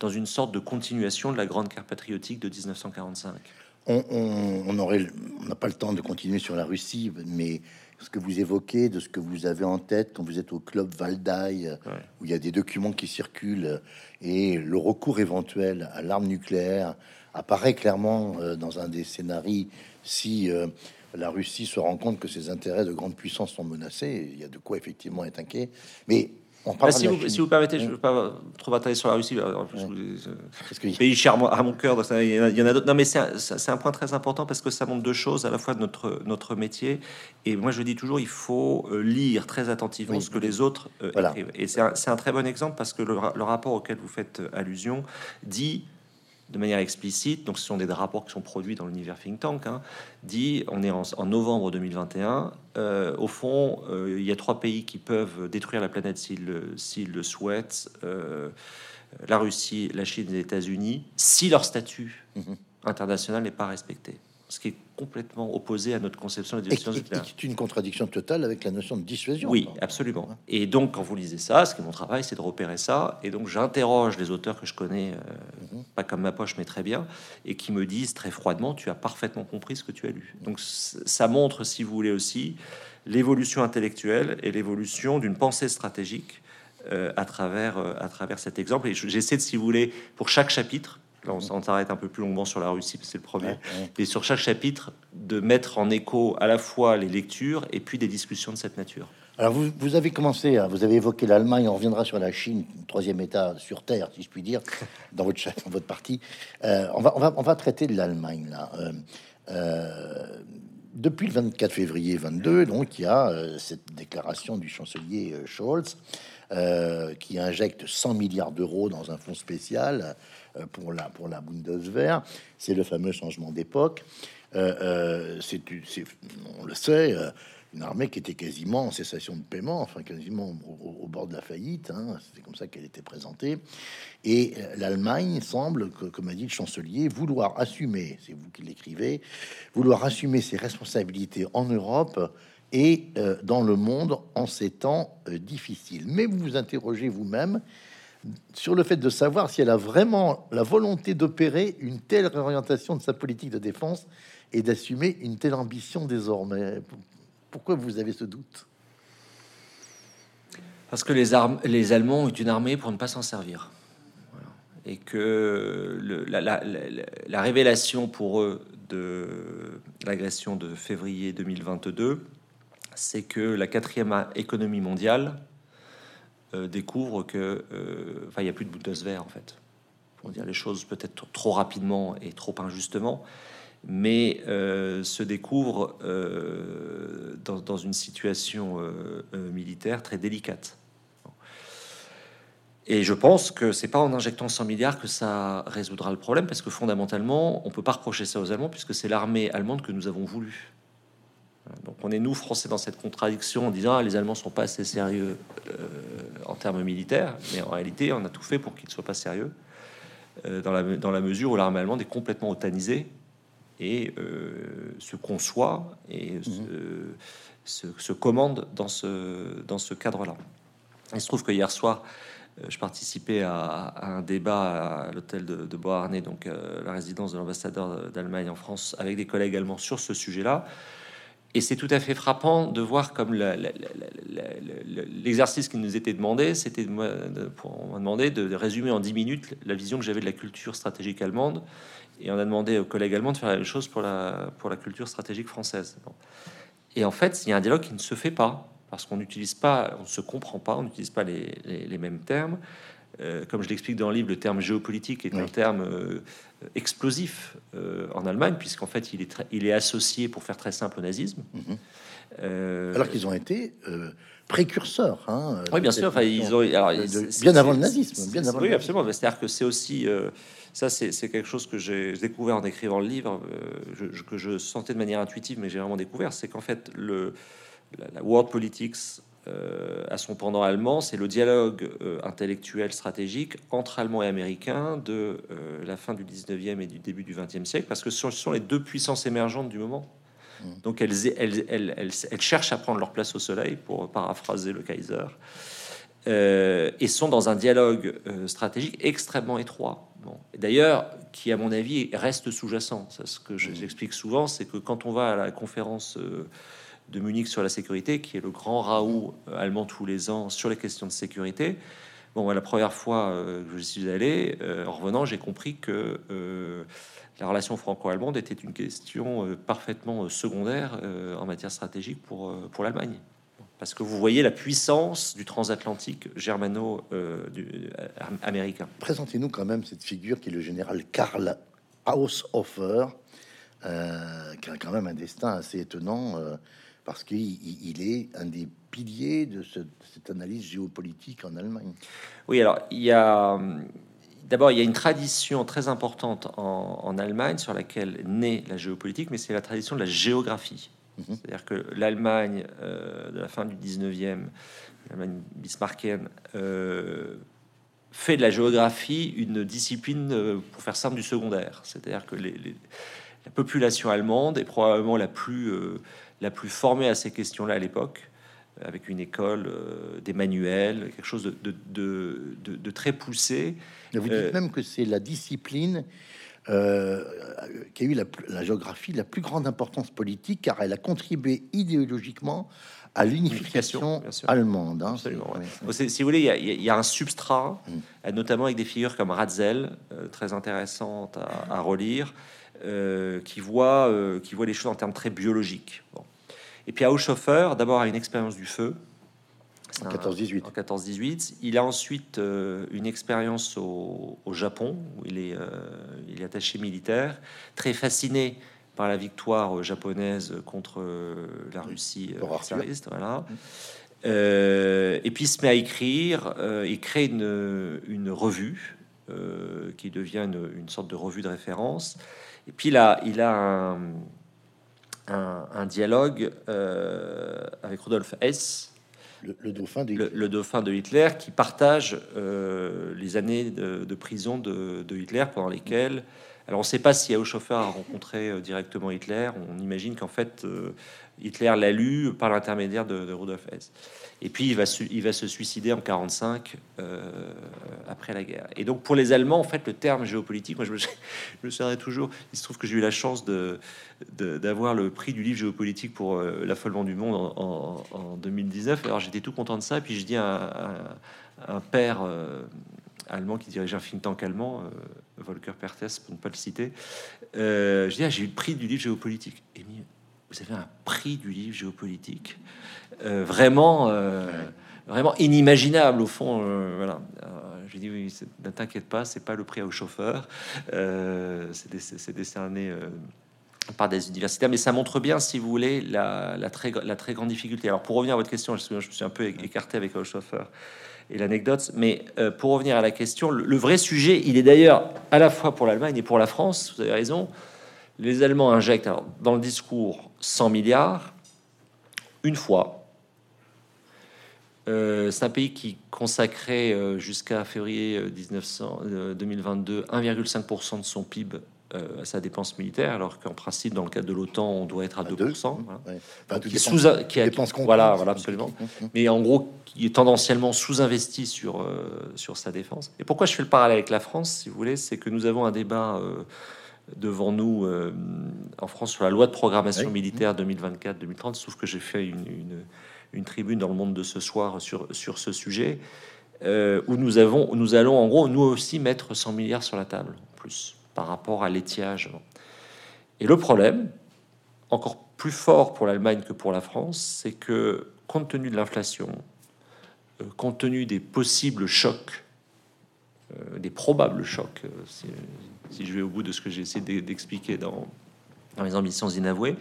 dans une sorte de continuation de la grande guerre patriotique de 1945. on, aurait, on n'a pas le temps de continuer sur la Russie, mais ce que vous évoquez, de ce que vous avez en tête quand vous êtes au club Valdaï, où il y a des documents qui circulent, et le recours éventuel à l'arme nucléaire apparaît clairement euh, dans un des scénarios si euh, la Russie se rend compte que ses intérêts de grande puissance sont menacés. Il y a de quoi effectivement être inquiet. Mais bah, si, vous, si, vous, permettez, je ne veux pas trop batailler sur la Russie. En plus, que... pays cher à mon cœur. Il y en a, d'autres. Non, mais c'est un, point très important parce que ça montre deux choses à la fois de notre notre métier. Et moi, je dis toujours, il faut euh, lire très attentivement ce que les autres euh, écrivent. Et c'est un, un, très bon exemple parce que le, le rapport auquel vous faites euh, allusion dit de manière explicite, donc ce sont des rapports qui sont produits dans l'univers think tank, hein, dit, on est en, novembre 2021, euh, au fond, euh, il y a trois pays qui peuvent détruire la planète s'ils le souhaitent, euh, la Russie, la Chine et les États-Unis, si leur statut mhm. international n'est pas respecté ce qui est complètement opposé à notre conception de la dissuasion nucléaire. C'est une contradiction totale avec la notion de dissuasion. Oui, absolument. Et donc, quand vous lisez ça, ce qui est mon travail, c'est de repérer ça. Et donc, j'interroge les auteurs que je connais, euh, mhm. pas comme ma poche, mais très bien, et qui me disent très froidement, tu as parfaitement compris ce que tu as lu. Donc, ça montre, si vous voulez aussi, l'évolution intellectuelle et l'évolution d'une pensée stratégique euh, à travers euh, à travers cet exemple. Et j'essaie de, si vous voulez, pour chaque chapitre, on, s'arrête un peu plus longuement sur la Russie, c'est le premier. Et sur chaque chapitre, de mettre en écho à la fois les lectures et puis des discussions de cette nature. Alors, vous, avez commencé, vous avez évoqué l'Allemagne, on reviendra sur la Chine, troisième État sur Terre, si je puis dire, dans votre, dans votre partie. Euh, on, va, on, va, on va traiter de l'Allemagne, là. Euh, euh, depuis le 24 février 22, donc, il y a cette déclaration du chancelier Scholz qui injecte 100 milliards d'euros dans un fonds spécial euh, pour la, pour la Bundeswehr. C'est le fameux changement d'époque. Euh, euh, on le sait, une armée qui était quasiment en cessation de paiement, enfin quasiment au, bord de la faillite. Hein. c'est comme ça qu'elle était présentée. Et l'Allemagne semble, comme a dit le chancelier, vouloir assumer, c'est vous qui l'écrivez, vouloir assumer ses responsabilités en Europe et dans le monde en ces temps difficiles. Mais vous vous interrogez vous-même sur le fait de savoir si elle a vraiment la volonté d'opérer une telle réorientation de sa politique de défense et d'assumer une telle ambition désormais. Pourquoi vous avez ce doute? Parce que les, armes, les Allemands ont une armée pour ne pas s'en servir. Et que la, révélation pour eux de l'agression de février 2022, c'est que la quatrième économie mondiale euh, découvre que, euh, enfin, il n'y a plus de Bundeswehr en fait, pour dire les choses peut-être trop rapidement et trop injustement, mais euh, se découvre dans, dans, une situation militaire très délicate. Et je pense que c'est pas en injectant 100 milliards que ça résoudra le problème, parce que fondamentalement, on peut pas reprocher ça aux Allemands, puisque c'est l'armée allemande que nous avons voulu. Donc on est nous Français dans cette contradiction en disant ah, les Allemands sont pas assez sérieux euh, en termes militaires, mais en réalité on a tout fait pour qu'ils ne soient pas sérieux euh, dans, la, dans la mesure où l'armée allemande est complètement otanisée et euh, se conçoit et mhm. se, commande dans ce, dans ce cadre-là. Il se trouve que hier soir, je participais à, un débat à l'hôtel de, de Beauharnais, donc la résidence de l'ambassadeur d'Allemagne en France, avec des collègues allemands sur ce sujet-là. Et c'est tout à fait frappant de voir comme l'exercice qui nous était demandé, c'était pour on m'a demandé de, résumer en 10 minutes la vision que j'avais de la culture stratégique allemande. Et on a demandé aux collègues allemands de faire la même chose pour la, pour la culture stratégique française. Et en fait, il y a un dialogue qui ne se fait pas, parce qu'on n'utilise pas, on ne se comprend pas, on n'utilise pas les, les, mêmes termes. Euh, comme je l'explique dans le livre, le terme géopolitique est un terme euh, explosif euh, en Allemagne, puisqu'en fait, il est, il est associé, pour faire très simple, au nazisme. Mhm. Alors qu'ils ont été précurseurs. Hein, oui, bien sûr. Enfin, ils ont, bien avant le nazisme. Bien oui, absolument. C'est-à-dire que c'est aussi. ça, c'est quelque chose que j'ai découvert en écrivant le livre, que je sentais de manière intuitive, mais j'ai vraiment découvert. C'est qu'en fait, le, la world politics à son pendant allemand, c'est le dialogue euh, intellectuel stratégique entre Allemands et Américains de euh, la fin du 19e et du début du 20e siècle, parce que ce sont les deux puissances émergentes du moment. Mmh. Donc elles, elles, elles, elles, cherchent à prendre leur place au soleil, pour paraphraser le Kaiser, et sont dans un dialogue stratégique extrêmement étroit, Bon. D'ailleurs, qui à mon avis reste sous-jacent. Ce que j'explique souvent, c'est que quand on va à la conférence de Munich sur la sécurité, qui est le grand raout allemand tous les ans sur les questions de sécurité, Bon, la première fois que je suis allé, en revenant, j'ai compris que la relation franco-allemande était une question euh, parfaitement euh, secondaire euh, en matière stratégique pour, pour l'Allemagne. Parce que vous voyez la puissance du transatlantique germano-américain. Présentez-nous quand même cette figure qui est le général Karl Haushofer, qui a quand même un destin assez étonnant, parce qu'il il est un des piliers de, de, cette analyse géopolitique en Allemagne. Oui, alors il y a D'abord, il y a une tradition très importante en, Allemagne sur laquelle naît la géopolitique, mais c'est la tradition de la géographie. Mhm. C'est-à-dire que l'Allemagne euh, de la fin du 19e, l'Allemagne bismarckienne, euh, fait de la géographie une discipline, euh, pour faire simple, du secondaire. C'est-à-dire que la population allemande est probablement la plus, la plus formée à ces questions-là à l'époque avec une école, des manuels, quelque chose de, de, de très poussé vous dites euh, même que c'est la discipline euh, qui a eu la, géographie la plus grande importance politique, car elle a contribué idéologiquement à l'unification allemande. Hein. si vous voulez, il y, a un substrat, mm. notamment avec des figures comme Ratzel, euh, très intéressantes à, relire, qui, voit, qui voit les choses en termes très biologiques. Et puis Haushofer, d'abord à une expérience du feu, en 14-18. En 14-18. Il a ensuite euh, une expérience au, Japon, où il est, euh, il est attaché militaire, très fasciné par la victoire japonaise contre euh, la Russie tsariste. Voilà. Et puis il se met à écrire, il crée une, une revue qui devient une, une, sorte de revue de référence. Et puis là, il a un, un, un dialogue avec Rudolf Hess, le, dauphin de Hitler. Le, dauphin de Hitler qui partage euh, les années de, prison de, Hitler pendant lesquelles. Alors on ne sait pas si chauffeur a rencontré euh, directement Hitler. On imagine qu'en fait euh, Hitler l'a lu par l'intermédiaire de, Rudolf Hess. Et puis il va, se suicider en 45 après la guerre. Et donc pour les Allemands, en fait, le terme géopolitique, moi je me, je souviendrai toujours. Il se trouve que j'ai eu la chance d'avoir le prix du livre géopolitique pour euh, l'affolement du monde en, 2019. Alors j'étais tout content de ça. Puis je dis à, un père euh, allemand qui dirigeait un think tank allemand, euh, Volker Perthes, pour ne pas le citer, je dis ah, j'ai eu le prix du livre géopolitique. Vous avez un prix du livre géopolitique vraiment, vraiment inimaginable au fond. voilà. je dis oui, ne t'inquiète pas, c'est pas le prix au chauffeur, c'est décerné par des universitaires, mais ça montre bien, si vous voulez, la, très, la très grande difficulté. Alors, pour revenir à votre question, je, me suis un peu écarté avec le chauffeur et l'anecdote, mais euh, pour revenir à la question, le, vrai sujet, il est d'ailleurs à la fois pour l'Allemagne et pour la France, vous avez raison. Les Allemands injectent dans le discours 100 milliards une fois. Euh, c'est un pays qui consacrait euh, jusqu'à février 1900, 2022 1,5% de son PIB euh, à sa dépense militaire, alors qu'en principe, dans le cadre de l'OTAN, on doit être à 2%. qui, sous, qui a, voilà, voilà, absolument. Mais en gros, qui est tendanciellement sous-investi sur, sur sa défense. Et pourquoi je fais le parallèle avec la France, si vous voulez, c'est que nous avons un débat devant nous en France sur la loi de programmation militaire 2024-2030, sauf que j'ai fait une, une, une, tribune dans le monde de ce soir sur, sur ce sujet. où nous avons, nous allons en gros nous aussi mettre 100 milliards sur la table, en plus par rapport à l'étiage. Et le problème, encore plus fort pour l'Allemagne que pour la France, c'est que compte tenu de l'inflation, euh, compte tenu des possibles chocs, euh, des probables chocs, euh, si, je vais au bout de ce que j'ai essayé d'expliquer dans, dans les ambitions inavouées,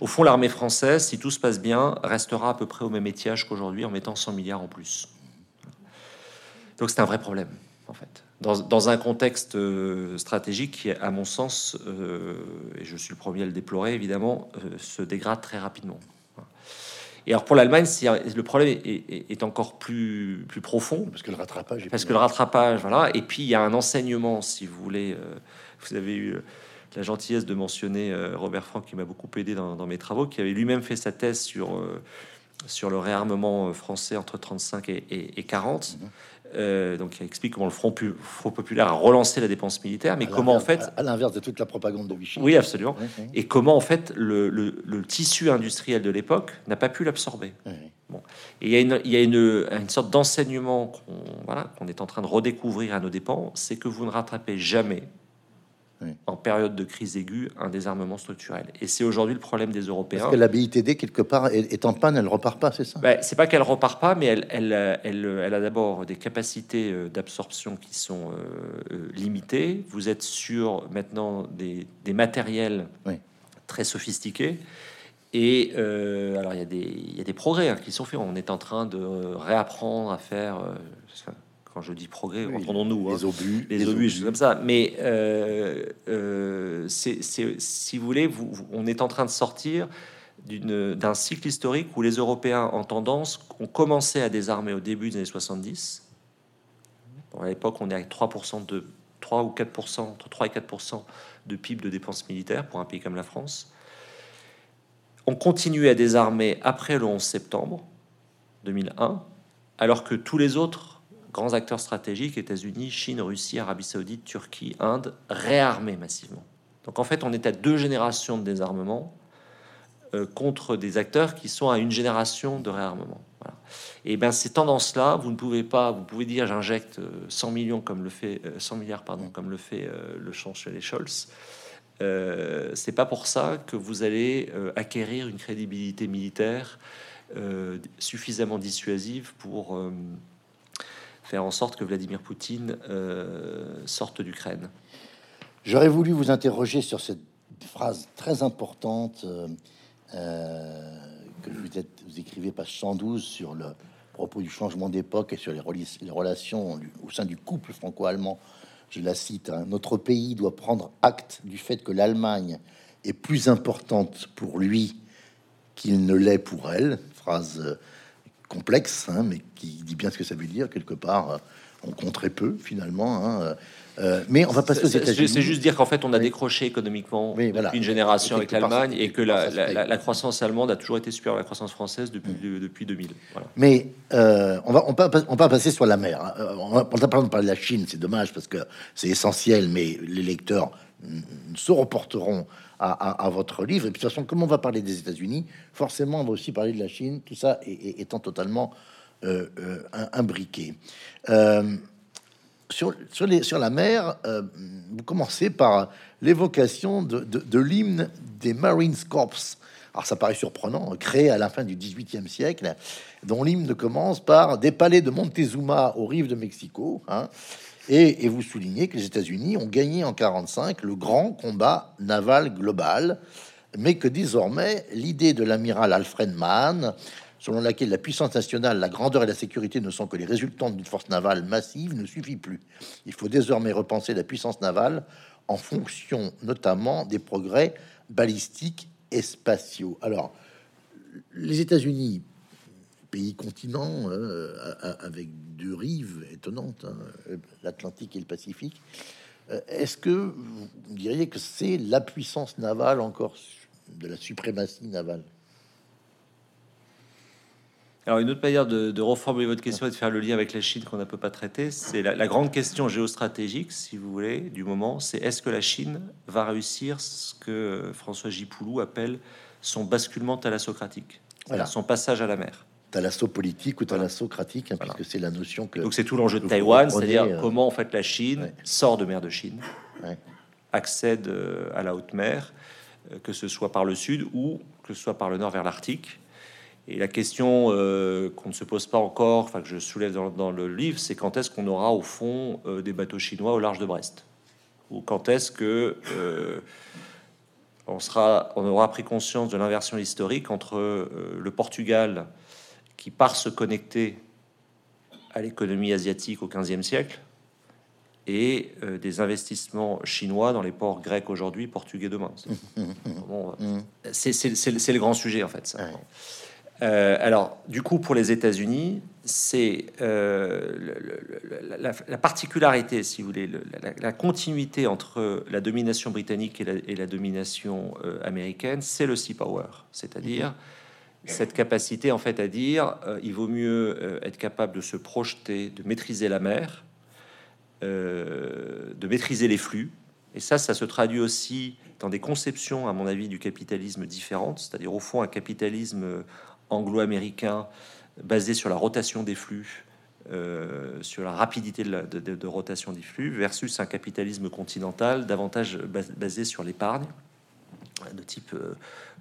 au fond, l'armée française, si tout se passe bien, restera à peu près au même étiage qu'aujourd'hui en mettant 100 milliards en plus. Donc c'est un vrai problème, en fait dans, un contexte euh, stratégique qui, à mon sens, euh, et je suis le premier à le déplorer évidemment, euh, se dégrade très rapidement. Et alors pour l'Allemagne, le problème est, encore plus, plus profond. Parce que le rattrapage. Parce que le rattrapage, voilà. Et puis il y a un enseignement, si vous voulez. vous avez eu la gentillesse de mentionner Robert Frank, qui m'a beaucoup aidé dans, mes travaux, qui avait lui-même fait sa thèse sur, sur le réarmement français entre 35 et, et 40. Euh, donc, il explique comment le Front, populaire a relancé la dépense militaire, mais comment en fait, à l'inverse de toute la propagande de Vichy. Oui, absolument. Et comment en fait le, tissu industriel de l'époque n'a pas pu l'absorber. Bon. Et il y a une, il y a une, une sorte d'enseignement qu'on voilà, qu'on est en train de redécouvrir à nos dépens, c'est que vous ne rattrapez jamais en période de crise aiguë un désarmement structurel. Et c'est aujourd'hui le problème des Européens. Parce que la BITD, quelque part, est en panne, elle repart pas, c'est ça? Ben, C'est pas qu'elle repart pas, mais elle, elle, elle, elle a d'abord des capacités euh, d'absorption qui sont euh, euh, limitées. Vous êtes sur maintenant des, des matériels très sophistiqués. Et alors, il y, a des, il y a des progrès hein, qui sont faits. On est en train de réapprendre à faire je dis progrès, entendons-nous, hein. les obus, les, obus, comme ça. Mais euh, euh, c'est, si vous voulez, vous, on est en train de sortir d'un cycle historique où les Européens en tendance ont commencé à désarmer au début des années 70. à l'époque, on est à 3% de 3 ou 4%, entre 3 et 4% de PIB de dépenses militaires pour un pays comme la France. On continue à désarmer après le 11 septembre 2001, alors que tous les autres grands acteurs stratégiques, États-Unis, Chine, Russie, Arabie Saoudite, Turquie, Inde, réarmés massivement. Donc en fait, on est à deux générations de désarmement euh, contre des acteurs qui sont à une génération de réarmement. Et bien ces tendances-là, vous ne pouvez pas, vous pouvez dire j'injecte 100 euh, millions comme le fait 100 euh, milliards pardon comme le fait le chancelier Scholz. c'est pas pour ça que vous allez acquérir une crédibilité militaire suffisamment dissuasive pour faire en sorte que Vladimir Poutine euh, sorte d'Ukraine. J'aurais voulu vous interroger sur cette phrase très importante euh, euh, que vous, écrivez page 112 sur le propos du changement d'époque et sur les, les relations au sein du couple franco-allemand. Je la cite, hein, notre pays doit prendre acte du fait que l'Allemagne est plus importante pour lui qu'il ne l'est pour elle. Phrase complexe, hein, mais qui dit bien ce que ça veut dire quelque part. Euh, on compte très peu finalement. Hein, euh, euh, mais on va passer aux États-Unis. C'est juste dire qu'en fait, on a décroché économiquement une génération avec l'Allemagne et que la, croissance allemande a toujours été supérieure à la croissance française depuis, mm. depuis 2000. Mais on va on peut, on peut passer sur la mer. Hein. On va, on va parler de la Chine, c'est dommage parce que c'est essentiel, mais les lecteurs se reporteront à, votre livre. Et puis, de toute façon, comme on va parler des États-Unis, forcément, on va aussi parler de la Chine, tout ça étant totalement euh, euh, imbriqué. Euh, sur, les, sur la mer, vous commencez par l'évocation de, de, l'hymne des Marines Corps. Alors ça paraît surprenant, créé à la fin du XVIIIe siècle, dont l'hymne commence par des palais de Montezuma aux rives de Mexico. Hein, et, vous soulignez que les États-Unis ont gagné en 45 le grand combat naval global, mais que désormais l'idée de l'amiral Alfred Mann, selon laquelle la puissance nationale, la grandeur et la sécurité ne sont que les résultantes d'une force navale massive, ne suffit plus. Il faut désormais repenser la puissance navale en fonction notamment des progrès balistiques et spatiaux. Alors, les États-Unis pays continent euh, avec deux rives étonnantes, hein, l'Atlantique et le Pacifique. Euh, est-ce que vous diriez que c'est la puissance navale encore de la suprématie navale? Alors, une autre manière de, reformuler votre question et de faire le lien avec la Chine qu'on ne peut pas traiter, c'est la, grande question géostratégique, si vous voulez, du moment, c'est est-ce que la Chine va réussir ce que François Gipoulou appelle son basculement thalassocratique, voilà. son passage à la mer? Thalassopolitique ou thalassocratique, hein, puisque c'est la notion que. Donc c'est tout l'enjeu de Taïwan, c'est-à-dire euh, comment en fait la Chine sort de mer de Chine, accède euh, à la haute mer, euh, que ce soit par le sud ou que ce soit par le nord vers l'Arctique. Et la question qu'on ne se pose pas encore, enfin que je soulève dans, le livre, c'est quand est-ce qu'on aura au fond des bateaux chinois au large de Brest, ou quand est-ce que on sera, on aura pris conscience de l'inversion historique entre le Portugal qui part se connecter à l'économie asiatique au XVe siècle et euh, des investissements chinois dans les ports grecs aujourd'hui, portugais demain. C'est le grand sujet en fait. Ça. Euh, alors, du coup, pour les États-Unis, c'est euh, la, particularité, si vous voulez, la, continuité entre la domination britannique et la, domination américaine, c'est le sea power, c'est-à-dire cette capacité en fait à dire euh, il vaut mieux euh, être capable de se projeter, de maîtriser la mer, euh, de maîtriser les flux. Et ça, ça se traduit aussi dans des conceptions, à mon avis, du capitalisme différentes, c'est-à-dire au fond un capitalisme anglo-américain basé sur la rotation des flux, sur la rapidité de, de, rotation des flux, versus un capitalisme continental davantage basé sur l'épargne de type euh,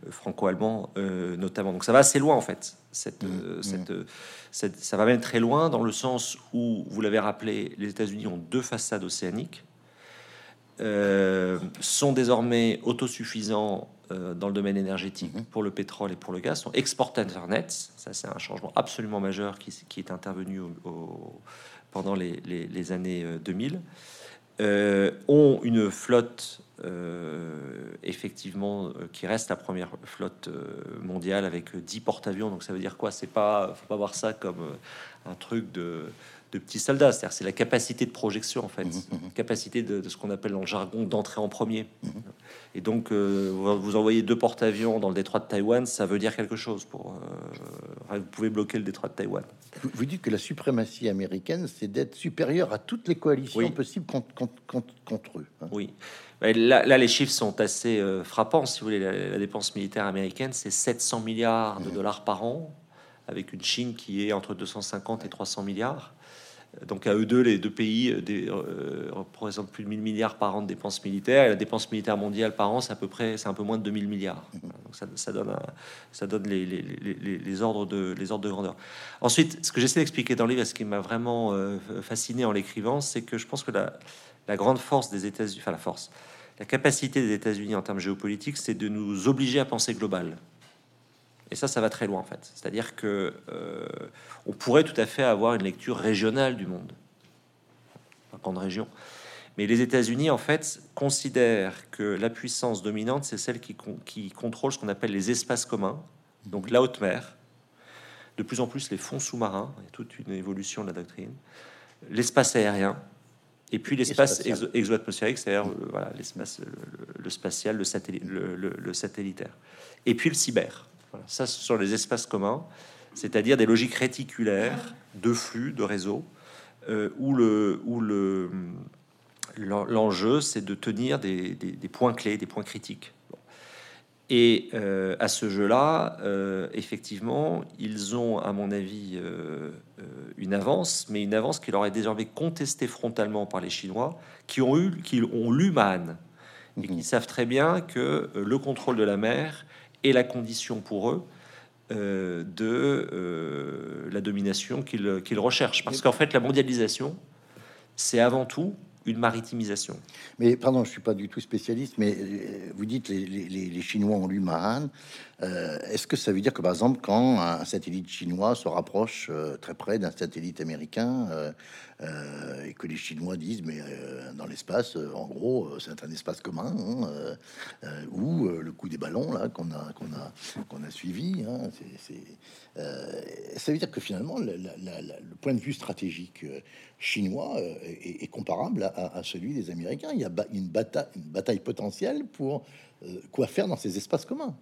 franco-allemand euh, notamment. Donc ça va assez loin en fait. Cette, mmh, mmh. cette, ça va même très loin dans le sens où, vous l'avez rappelé, les États-Unis ont deux façades océaniques, sont désormais autosuffisants dans le domaine énergétique mmh. pour le pétrole et pour le gaz, sont exportateurs nets. Ça c'est un changement absolument majeur qui, qui est intervenu au, pendant les, les, les années 2000. ont une flotte euh, effectivement, euh, qui reste la première flotte euh, mondiale avec 10 porte-avions. Donc ça veut dire quoi? C'est pas, faut pas voir ça comme un truc de, de petits soldats. C'est-à-dire c'est la capacité de projection en fait, mmh, mmh, mmh. capacité de, ce qu'on appelle dans le jargon d'entrer en premier. Et donc vous envoyez deux porte-avions dans le détroit de Taïwan, ça veut dire quelque chose. Pour vous pouvez bloquer le détroit de Taïwan. Vous, dites que la suprématie américaine, c'est d'être supérieur à toutes les coalitions possibles contre, contre, contre, eux. Hein. Oui. Là, les chiffres sont assez euh, frappants. Si vous voulez, la, dépense militaire américaine, c'est 700 milliards de dollars par an, avec une Chine qui est entre 250 et 300 milliards. Donc à eux deux, les deux pays euh, euh, représentent plus de 1000 milliards par an de dépenses militaires. Et la dépense militaire mondiale par an, c'est à peu près, c'est un peu moins de 2000 milliards. Mmh. Donc ça, donne, ça donne les, ordres de, les ordres de grandeur. Ensuite, ce que j'essaie d'expliquer dans le livre, ce qui m'a vraiment fasciné en l'écrivant, c'est que je pense que la, la grande force des États-Unis, enfin la force, la capacité des États-Unis en termes géopolitiques, c'est de nous obliger à penser global. Et ça, ça va très loin en fait. C'est-à-dire que euh, on pourrait tout à fait avoir une lecture régionale du monde, pas grande région. Mais les États-Unis, en fait, considèrent que la puissance dominante, c'est celle qui, qui contrôle ce qu'on appelle les espaces communs, donc la haute mer, de plus en plus les fonds sous-marins, il y a toute une évolution de la doctrine, l'espace aérien, et puis l'espace exo-atmosphérique, c'est-à-dire euh, voilà, l'espace, le, spatial, le, satellite, le, satellitaire. Et puis le cyber. Ça, ce sont les espaces communs, c'est-à-dire des logiques réticulaires de flux, de réseaux, euh, où le, où le, l'enjeu, c'est de tenir des, des, points clés, des points critiques. Et euh, à ce jeu-là, euh, effectivement, ils ont, à mon avis, euh, une avance, mais une avance qui leur est désormais contestée frontalement par les Chinois, qui ont eu, qui ont lu Man et qui mhm. savent très bien que le contrôle de la mer est la condition pour eux de la domination qu'ils recherchent. Parce qu'en fait, la mondialisation, c'est avant tout une maritimisation. Mais pardon, je suis pas du tout spécialiste, mais euh, vous dites les, les, les Chinois ont lu. Euh, est-ce que ça veut dire que par exemple, quand un satellite chinois se rapproche euh, très près d'un satellite américain et que les Chinois disent, mais dans l'espace, en gros, c'est un espace commun, hein, ou le coup des ballons là qu'on a suivi, hein, ça veut dire que finalement, le point de vue stratégique chinois euh, est, comparable à, celui des Américains. Il y a une, bataille, potentielle pour euh, quoi faire dans ces espaces communs.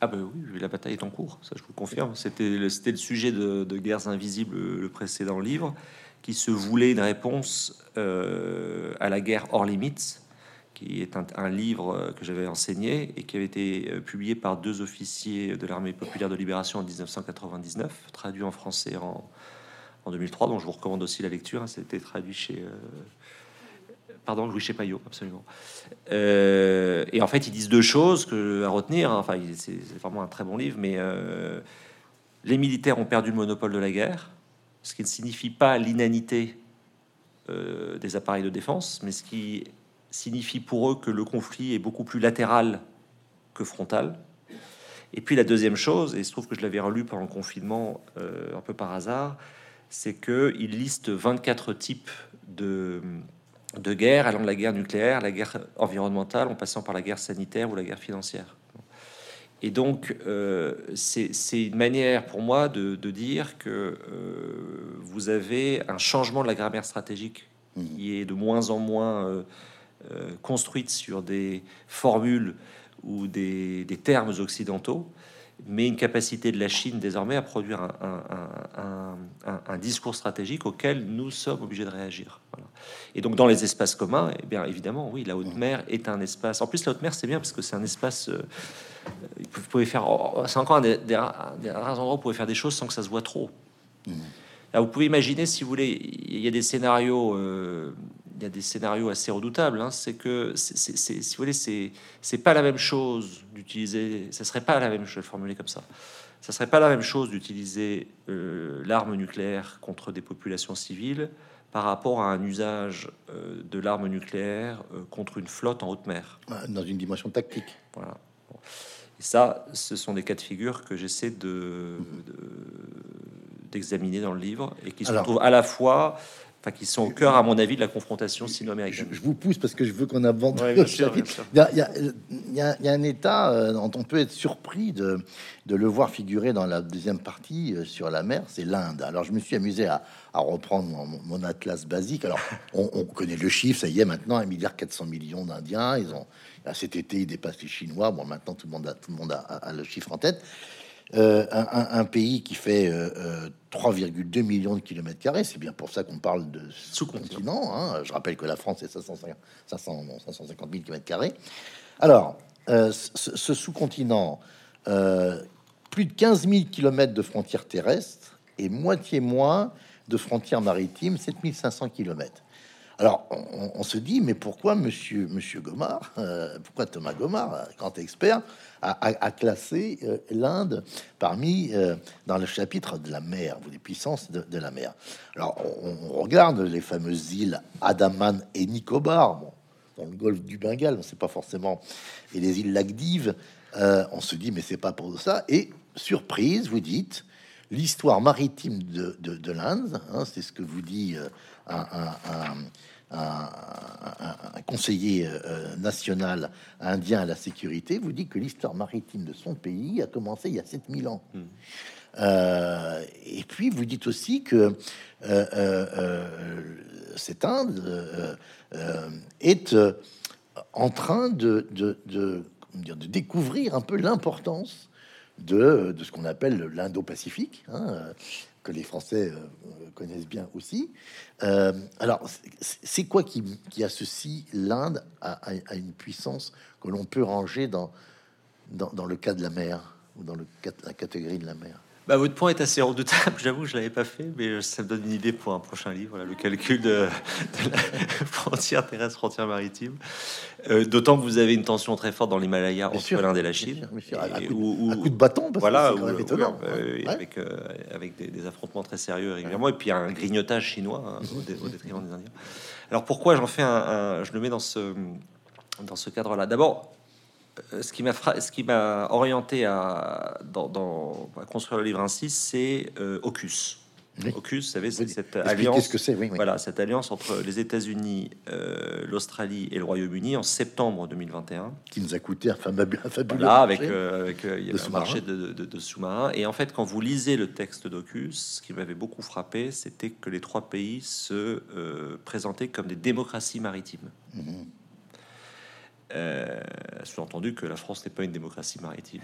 Ah ben oui, la bataille est en cours, ça je vous confirme. C'était le, sujet de, Guerres Invisibles, le précédent livre, qui se voulait une réponse euh, à la guerre hors limites, qui est un, livre que j'avais enseigné et qui avait été publié par deux officiers de l'armée populaire de libération en 1999, traduit en français en, en 2003, dont je vous recommande aussi la lecture. Hein, c'était traduit chez. Euh, pardon, Louis Payot, absolument. Euh, et en fait, ils disent deux choses que, à retenir. Hein. Enfin, c'est vraiment un très bon livre, mais euh, les militaires ont perdu le monopole de la guerre, ce qui ne signifie pas l'inanité des appareils de défense, mais ce qui signifie pour eux que le conflit est beaucoup plus latéral que frontal. Et puis la deuxième chose, et il se trouve que je l'avais relu pendant le confinement, un peu par hasard, c'est qu'il liste 24 types de, de guerres, allant de la guerre nucléaire, la guerre environnementale, en passant par la guerre sanitaire ou la guerre financière. Et donc, euh, c'est une manière pour moi de, dire que euh, vous avez un changement de la grammaire stratégique qui est de moins en moins euh, construite sur des formules ou des, des termes occidentaux mais une capacité de la Chine désormais à produire un, discours stratégique auquel nous sommes obligés de réagir. Et donc dans les espaces communs, eh bien évidemment, oui, la haute mer est un espace. En plus, la haute mer, c'est bien parce que c'est un espace. Euh, vous pouvez faire. Oh, c'est encore un des, rares endroits où vous pouvez faire des choses sans que ça se voit trop. Mmh. vous pouvez imaginer, si vous voulez, il y a des scénarios. Euh, il y a des scénarios assez redoutables. Hein. c'est que, c'est, si vous voulez, c'est, c'est pas la même chose d'utiliser. Ça serait pas la même chose, formuler comme ça. Ça serait pas la même chose d'utiliser euh, l'arme nucléaire contre des populations civiles par rapport à un usage euh, de l'arme nucléaire euh, contre une flotte en haute mer. Dans une dimension tactique. Voilà. Et ça, ce sont des cas de figure que j'essaie de, d'examiner dans le livre et qui se retrouvent à la fois enfin qui sont au cœur, à mon avis, de la confrontation sino-américaine. Je, vous pousse parce que je veux qu'on aborde. il, y a, un État euh, dont on peut être surpris de, de, le voir figurer dans la deuxième partie euh, sur la mer, c'est l'Inde. Alors je me suis amusé à, reprendre mon, atlas basique. Alors on, connaît le chiffre, ça y est, maintenant 1 milliard 400 millions d'Indiens. Ils ont cet été ils dépassent les Chinois. Bon, maintenant tout le monde a, tout le monde a le chiffre en tête. Euh, un, pays qui fait 3,2 euh, millions de kilomètres carrés, c'est bien pour ça qu'on parle de sous-continent. Hein. Je rappelle que la France est 550, 550 000 kilomètres carrés. Alors, euh, ce, sous-continent, plus de 15 000 kilomètres de frontières terrestres et moitié moins de frontières maritimes, 7500 kilomètres. Alors, on, se dit, mais pourquoi Monsieur, Gomard, euh, pourquoi Thomas Gomard, grand expert, a, classé euh, l'Inde parmi euh, dans le chapitre de la mer, ou des puissances de, la mer? Alors, on, regarde les fameuses îles Adaman et Nicobar, dans le golfe du Bengale, on sait pas forcément, et les îles Lagdives. on se dit, mais c'est pas pour ça. Et surprise, vous dites, l'histoire maritime de, l'Inde, hein, c'est ce que vous dit un, conseiller euh, national indien à la sécurité vous dit que l'histoire maritime de son pays a commencé il y a 7000 ans. Hmm. Euh, et puis vous dites aussi que euh, cette Inde est en train de, de, de, de, découvrir un peu l'importance de, ce qu'on appelle l'Indo-Pacifique. Hein, que les Français euh, connaissent bien aussi. Euh, alors, c'est quoi qui, associe l'Inde à, une puissance que l'on peut ranger dans, le cas de la mer ou dans le, la catégorie de la mer? Bah, votre point est assez redoutable, j'avoue, je l'avais pas fait, mais ça me donne une idée pour un prochain livre, le calcul de, la frontière terrestre, frontière maritime. Euh, d'autant que vous avez une tension très forte dans l'Himalaya entre l'Inde et la Chine. à, coup, de bâton, voilà, étonnant, avec, euh, avec des, affrontements très sérieux régulièrement, et puis un grignotage chinois hein, au, détriment des Indiens. Alors pourquoi j'en fais un, je le mets dans ce, dans ce cadre-là? D'abord, euh, ce qui m'a ce qui m'a orienté à, dans, construire le livre ainsi, c'est euh, AUKUS. AUKUS, vous savez, c'est cette alliance. que c'est Voilà, cette alliance entre les États-Unis, euh, l'Australie et le Royaume-Uni en septembre 2021, qui nous a coûté un fabuleux, voilà, avec, avec il y avait un marché de, de, sous-marins. Et en fait, quand vous lisez le texte d'AUKUS, ce qui m'avait beaucoup frappé, c'était que les trois pays se présentaient comme des démocraties maritimes. Mhm. Euh, sous-entendu que la France n'est pas une démocratie maritime.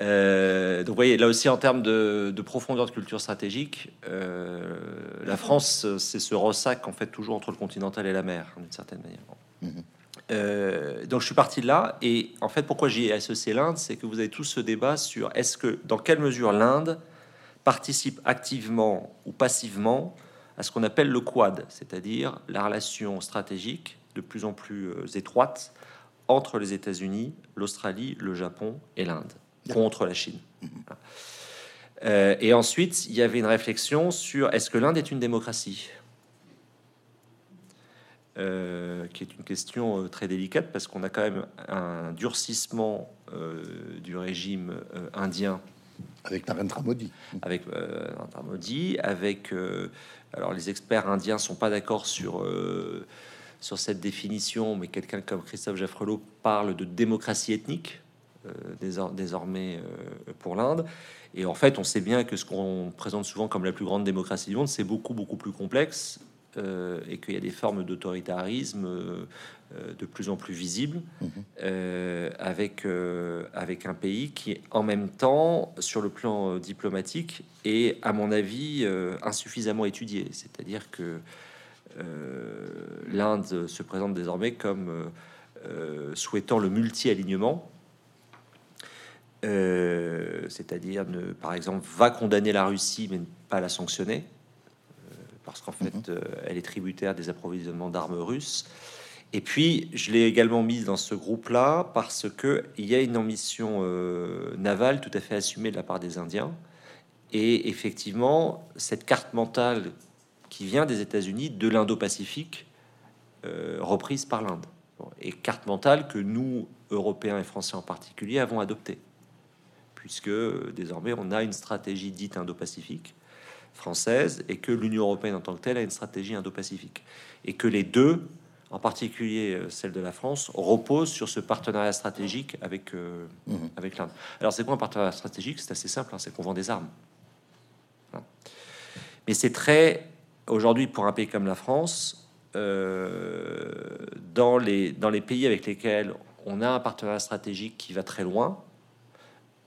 Euh, donc, vous voyez, là aussi, en termes de, profondeur de culture stratégique, euh, la France, c'est ce ressac en fait toujours entre le continental et la mer, d'une certaine manière. Mhm. donc, je suis parti de là, et en fait, pourquoi j'ai associé l'Inde, c'est que vous avez tout ce débat sur est-ce que, dans quelle mesure l'Inde participe activement ou passivement à ce qu'on appelle le Quad, c'est-à-dire la relation stratégique de plus en plus euh, étroite entre les États-Unis, l'Australie, le Japon et l'Inde contre la Chine. Euh, et ensuite, il y avait une réflexion sur est-ce que l'Inde est une démocratie? Euh, qui est une question très délicate parce qu'on a quand même un durcissement du régime indien avec Narendra Modi. Avec Narendra Modi, avec alors les experts indiens sont pas d'accord sur sur cette définition, mais quelqu'un comme Christophe Jaffrelot parle de démocratie ethnique euh, désormais euh, pour l'Inde. Et en fait, on sait bien que ce qu'on présente souvent comme la plus grande démocratie du monde, c'est beaucoup, beaucoup plus complexe et qu'il y a des formes d'autoritarisme de plus en plus visibles mhm. avec, avec un pays qui, en même temps, sur le plan diplomatique, est, à mon avis, insuffisamment étudié. C'est-à-dire que l'Inde se présente désormais comme souhaitant le multi-alignement euh, c'est-à-dire, par exemple, va condamner la Russie, mais ne pas la sanctionner, euh, parce qu'en fait, mhm. euh, elle est tributaire des approvisionnements d'armes russes. Et puis, je l'ai également mise dans ce groupe-là parce que il y a une ambition navale tout à fait assumée de la part des Indiens. Et effectivement, cette carte mentale qui vient des États-Unis, de l'Indo-Pacifique, reprise par l'Inde. Et carte mentale que nous, Européens et Français en particulier, avons adoptée puisque euh, désormais on a une stratégie dite indo-pacifique française et que l'Union européenne en tant que telle a une stratégie indo-pacifique et que les deux, en particulier euh, celle de la France, reposent sur ce partenariat stratégique avec euh, mhm. avec l'Inde. Alors c'est quoi un partenariat stratégique? C'est assez simple, hein, c'est qu'on vend des armes. Hein. Mais c'est très aujourd'hui pour un pays comme la France, dans les dans les pays avec lesquels on a un partenariat stratégique qui va très loin,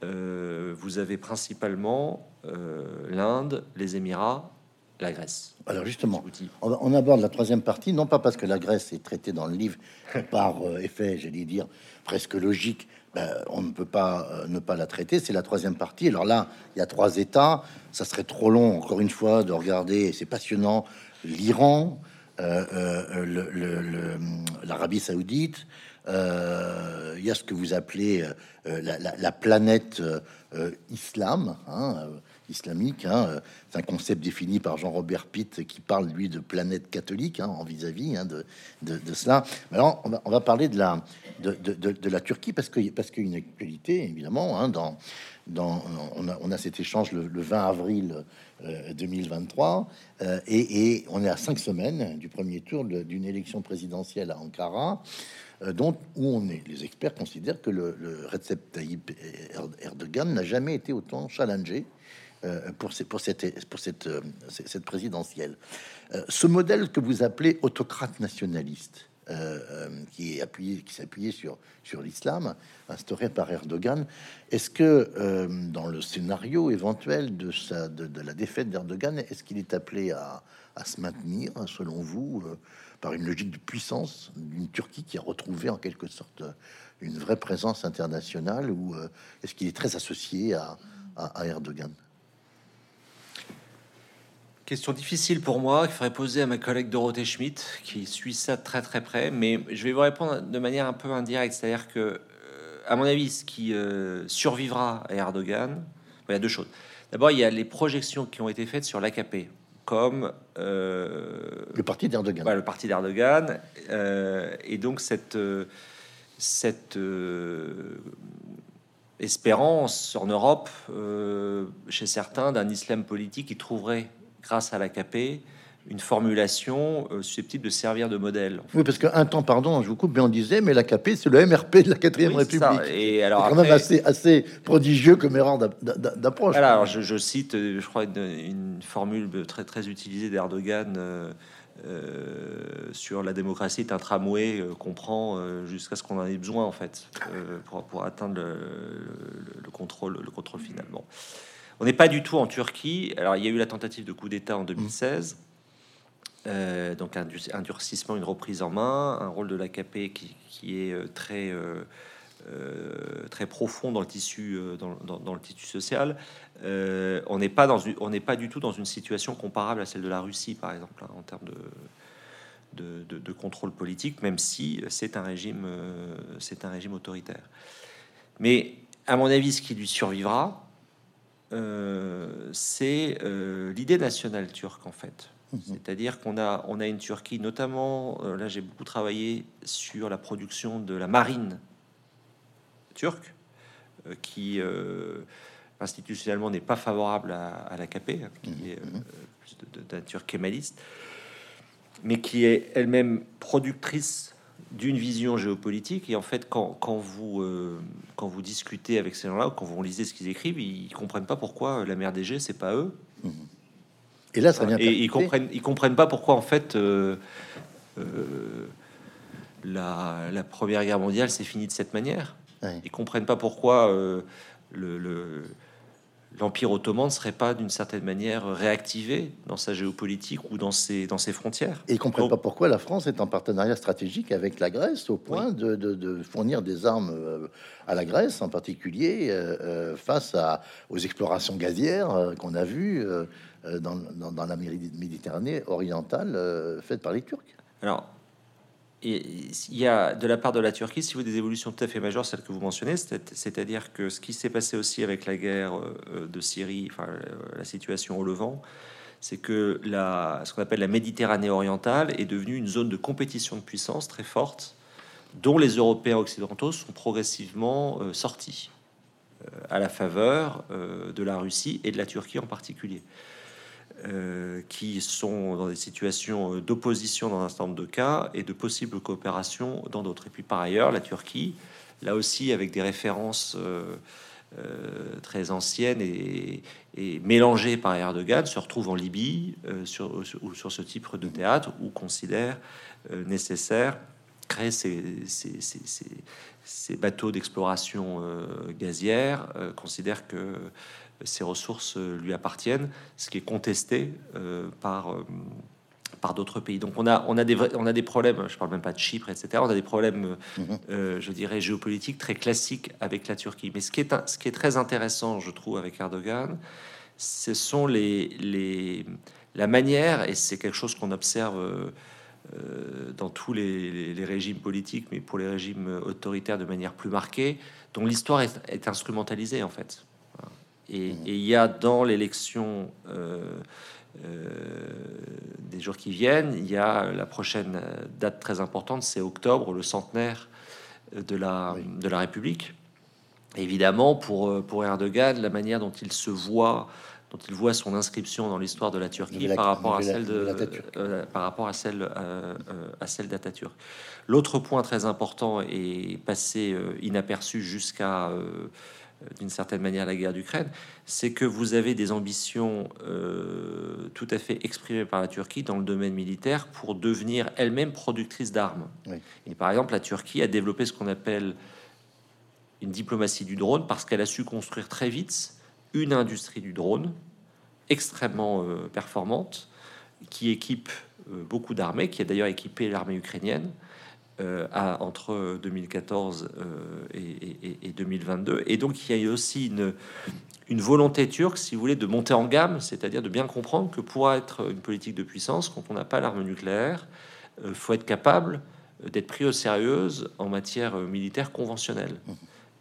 euh, vous avez principalement euh, l'Inde, les Émirats, la Grèce. Alors justement, on, aborde la troisième partie, non pas parce que la Grèce est traitée dans le livre par euh, effet, j'allais dire, presque logique, ben, on ne peut pas ne pas la traiter, c'est la troisième partie. Alors là, il y a trois États, ça serait trop long, encore une fois, de regarder, c'est passionnant, l'Iran, l'Arabie saoudite, euh, il y a ce que vous appelez euh, la, planète euh, islam, hein, islamique. Hein, c'est un concept défini par Jean-Robert Pitt qui parle lui de planète catholique hein, en vis-à-vis de, cela. alors, on va, parler de la, Turquie parce qu'il y a une actualité évidemment. on a cet échange le, 20 avril 2023 et, et, on est à cinq semaines du premier tour d'une élection présidentielle à Ankara. Euh, dont où on est. Les experts considèrent que le, Recep Tayyip Erdogan n'a jamais été autant challengé euh, pour, cette, euh, présidentielle. ce modèle que vous appelez autocrate nationaliste, qui est appuyé, qui s'appuyait sur, l'islam, instauré par Erdogan, est-ce que dans le scénario éventuel de, la défaite d'Erdogan, est-ce qu'il est appelé à, se maintenir, selon vous par une logique de puissance d'une Turquie qui a retrouvé en quelque sorte une vraie présence internationale ou euh, est-ce qu'il est très associé à, Erdogan? Question difficile pour moi, qu'il faudrait poser à ma collègue Dorothée Schmidt, qui suit ça très très près, mais je vais vous répondre de manière un peu indirecte, c'est-à-dire que, euh, à mon avis, ce qui euh, survivra à Erdogan, il y a deux choses. D'abord, il y a les projections qui ont été faites sur l'AKP comme euh, le parti d'Erdogan. le parti d'Erdogan. Euh, et donc cette, euh, cette espérance en Europe, chez certains, d'un islam politique qui trouverait, grâce à l'AKP, une formulation euh, susceptible de servir de modèle. Oui, parce qu'un temps, pardon, je vous coupe, mais on disait, mais l'AKP, c'est le MRP de la 4 République. Et alors, quand même assez, assez prodigieux comme erreur d'approche. Alors, je, je, cite, euh, je crois, une, formule très, très utilisée d'Erdogan. Euh, sur la démocratie est un tramway qu'on prend jusqu'à ce qu'on en ait besoin en fait pour, pour, atteindre le, le, contrôle le contrôle final. Bon, on n'est pas du tout en Turquie. Alors il y a eu la tentative de coup d'État en 2016. Euh, donc un, durcissement, une reprise en main, un rôle de l'AKP qui, est euh, très, euh, très profond dans le tissu, dans, le tissu social. on n'est pas, pas du tout dans une situation comparable à celle de la Russie, par exemple, hein, en termes de, de, de, contrôle politique, même si c'est un régime, c'est un régime autoritaire. Mais à mon avis, ce qui lui survivra, c'est l'idée nationale turque, en fait. Mhm. C'est-à-dire qu'on a, on a une Turquie, notamment, euh, là j'ai beaucoup travaillé sur la production de la marine turque, euh, qui euh, institutionnellement n'est pas favorable à, l'AKP, hein, qui mhm. est mhm. d'un Turc kémaliste, mais qui est elle-même productrice d'une vision géopolitique. Et en fait, quand, quand vous, quand vous discutez avec ces gens-là, quand vous lisez ce qu'ils écrivent, ils comprennent pas pourquoi la mer d'Égée, c'est pas eux. Et là, ça vient. Et ils comprennent, ils comprennent pas pourquoi en fait euh, euh, la, la, Première Guerre mondiale s'est finie de cette manière. Ouais. Ils comprennent pas pourquoi euh, le, le l'Empire ottoman ne serait pas d'une certaine manière réactivé dans sa géopolitique ou dans ses, dans ses frontières. Et ils ne comprennent pas pourquoi la France est en partenariat stratégique avec la Grèce au point oui. de, de, de, fournir des armes à la Grèce en particulier face à, aux explorations gazières qu'on a vues dans, dans, la Méditerranée orientale euh, faites par les Turcs. Alors, il y a de la part de la Turquie, si vous des évolutions tout à fait majeures, celles que vous mentionnez, c'est-à-dire que ce qui s'est passé aussi avec la guerre euh, de Syrie, enfin la situation au Levant, c'est que la, ce qu'on appelle la Méditerranée orientale est devenue une zone de compétition de puissance très forte, dont les Européens occidentaux sont progressivement euh, sortis euh, à la faveur euh, de la Russie et de la Turquie en particulier. Euh, qui sont dans des situations euh, d'opposition dans un certain nombre de cas et de possibles coopérations dans d'autres. Et puis par ailleurs, la Turquie, là aussi avec des références euh, très anciennes et, mélangées par Erdogan, se retrouve en Libye sur, sur, sur, ce type de théâtre ou considère nécessaire créer ces, ces bateaux d'exploration gazière, considère que ces ressources lui appartiennent, ce qui est contesté euh, par, euh, par d'autres pays. Donc on a, on, a des vrais, on a des problèmes, je parle même pas de Chypre, etc. On a des problèmes, euh, je dirais, géopolitiques très classiques avec la Turquie. Mais ce qui est, ce qui est très intéressant, je trouve, avec Erdogan, ce sont les, les, la manière, et c'est quelque chose qu'on observe euh, dans tous les, les, les, régimes politiques, mais pour les régimes autoritaires de manière plus marquée, dont l'histoire est, est instrumentalisée en fait. Et il y a dans l'élection euh, euh, des jours qui viennent, il y a la prochaine date très importante, c'est octobre, le centenaire de la, oui. de la République. Évidemment, pour, pour Erdogan, la manière dont il se voit, dont il voit son inscription dans l'histoire de la Turquie la, par, rapport à celle de, euh, par rapport à celle euh, à celle d'Atatürk. L'autre point très important est passé euh, inaperçu jusqu'à euh, d'une certaine manière la guerre d'Ukraine, c'est que vous avez des ambitions euh, tout à fait exprimées par la Turquie dans le domaine militaire pour devenir elle-même productrice d'armes. Oui. Et par exemple, la Turquie a développé ce qu'on appelle une diplomatie du drone parce qu'elle a su construire très vite une industrie du drone extrêmement euh, performante qui équipe euh, beaucoup d'armées, qui a d'ailleurs équipé l'armée ukrainienne euh, à, entre 2014 euh, et, et, et, 2022. Et donc, il y a eu aussi une, une volonté turque, si vous voulez, de monter en gamme, c'est-à-dire de bien comprendre que pour être une politique de puissance, quand on n'a pas l'arme nucléaire, il euh, faut être capable d'être pris au sérieux en matière militaire conventionnelle.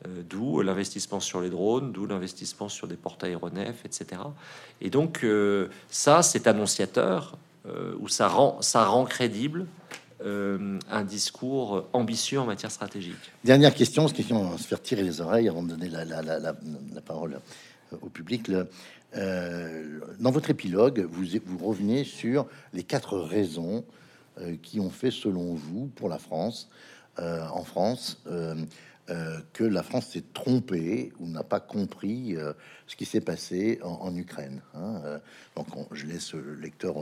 Euh, d'où l'investissement sur les drones, d'où l'investissement sur des porte-aéronefs, etc. Et donc, euh, ça, c'est annonciateur, euh, où ça rend, ça rend crédible euh, un discours ambitieux en matière stratégique. Dernière question, ce question va se faire tirer les oreilles avant de donner la, parole au public. Euh, dans votre épilogue, vous, revenez sur les quatre raisons euh, qui ont fait, selon vous, pour la France, en France, euh, que la France s'est trompée ou n'a pas compris euh, ce qui s'est passé en, Ukraine. Hein. Euh, donc, on, je laisse le lecteur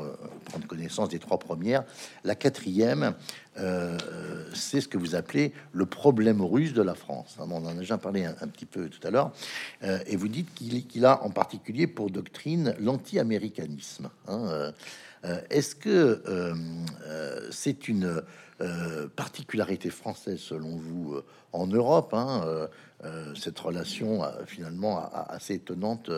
prendre connaissance des trois premières. La quatrième, c'est ce que vous appelez le problème russe de la France. Hein. On en a déjà parlé un, petit peu tout à l'heure. et vous dites qu'il qu a en particulier pour doctrine l'anti-américanisme. Hein. Est-ce que c'est une euh, particularité française, selon vous, euh, en Europe, hein, euh, cette relation finalement assez étonnante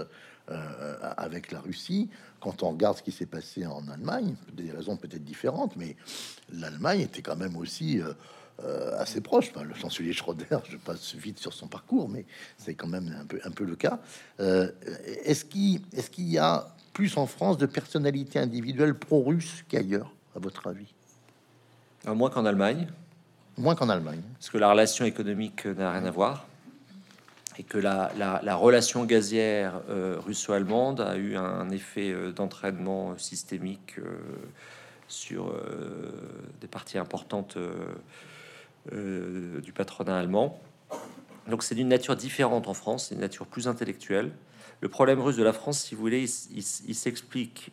avec la Russie. Quand on regarde ce qui s'est passé en Allemagne, des raisons peut-être différentes, mais l'Allemagne était quand même aussi assez proche. Le chancelier Schroeder, je passe vite sur son parcours, mais c'est quand même un peu, le cas. Est-ce qu'il est qu'il y a plus en France de personnalités individuelles pro-russes qu'ailleurs, à votre avis? Alors, Moins qu'en Allemagne. Moins qu'en Allemagne. Parce que la relation économique n'a rien à voir. Et que la, la, la relation gazière euh, russo-allemande a eu un effet euh, d'entraînement systémique euh, sur euh, des parties importantes du patronat allemand. Donc c'est d'une nature différente en France, c'est une nature plus intellectuelle. Le problème russe de la France, si vous voulez, il, il, il s'explique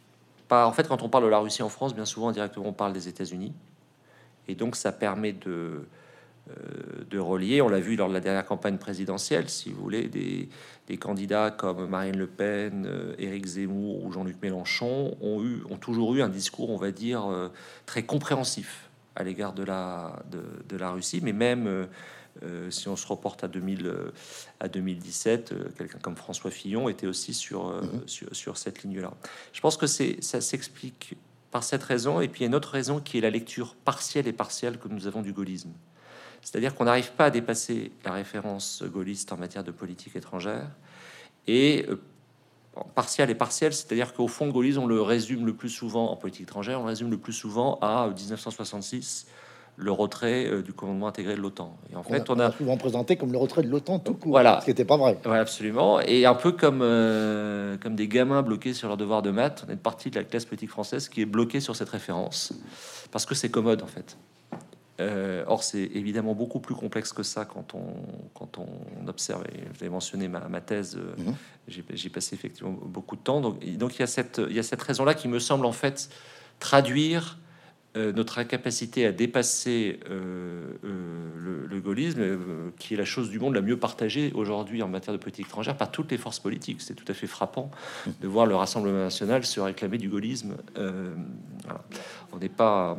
pas. En fait, quand on parle de la Russie en France, bien souvent directement on parle des États-Unis, et donc ça permet de euh, de relier. On l'a vu lors de la dernière campagne présidentielle, si vous voulez, des, candidats comme Marine Le Pen, euh, Éric Zemmour ou Jean-Luc Mélenchon ont, eu, ont toujours eu un discours, on va dire, euh, très compréhensif à l'égard de la, de, la Russie, mais même si on se reporte à, 2000, à 2017, quelqu'un comme François Fillon était aussi sur, mhm. sur, sur, cette ligne-là. Je pense que c'est ça s'explique par cette raison, et puis il y une autre raison qui est la lecture partielle et partielle que nous avons du gaullisme. C'est-à-dire qu'on n'arrive pas à dépasser la référence gaulliste en matière de politique étrangère. Et euh, partiel et partiel, c'est-à-dire qu'au fond, gaullisme, on le résume le plus souvent en politique étrangère, on le résume le plus souvent à 1966, le retrait euh, du commandement intégré de l'OTAN. Et en fait, on a, souvent présenté comme le retrait de l'OTAN tout court, voilà, ce qui n'était pas vrai. Voilà, absolument. Et un peu comme euh, comme des gamins bloqués sur leur devoir de maths, on est partie de la classe politique française qui est bloquée sur cette référence parce que c'est commode en fait. Euh, or, c'est évidemment beaucoup plus complexe que ça quand on, quand on observe. Et avez mentionné ma, ma thèse, mhm. j'ai passé effectivement beaucoup de temps. Donc, donc il, y a cette, il y a cette raison-là qui me semble en fait traduire euh, notre incapacité à dépasser le, le, gaullisme, qui est la chose du monde la mieux partagée aujourd'hui en matière de politique étrangère par toutes les forces politiques. C'est tout à fait frappant de voir le Rassemblement national se réclamer du gaullisme. On n'est pas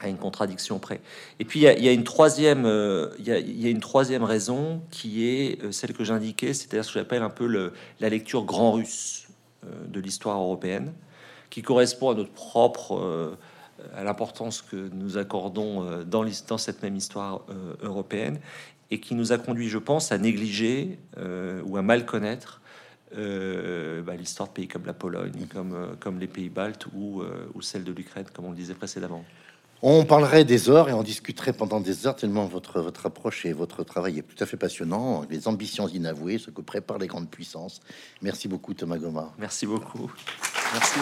à une contradiction près. Et puis il y, a, une troisième, euh, y a, une troisième raison qui est euh, celle que j'indiquais, c'est-à-dire ce que j'appelle un peu la lecture grand russe euh, de l'histoire européenne, qui correspond à notre propre, à l'importance que nous accordons dans, dans cette même histoire européenne, et qui nous a conduit, je pense, à négliger ou à mal connaître bah, l'histoire de pays comme la Pologne, comme, comme les pays baltes ou, ou celle de l'Ukraine, comme on le disait précédemment. On parlerait des heures et on discuterait pendant des heures tellement votre, votre approche et votre travail est tout à fait passionnant. Les ambitions inavouées, ce que préparent les grandes puissances. Merci beaucoup Thomas Goma. Merci beaucoup. Merci.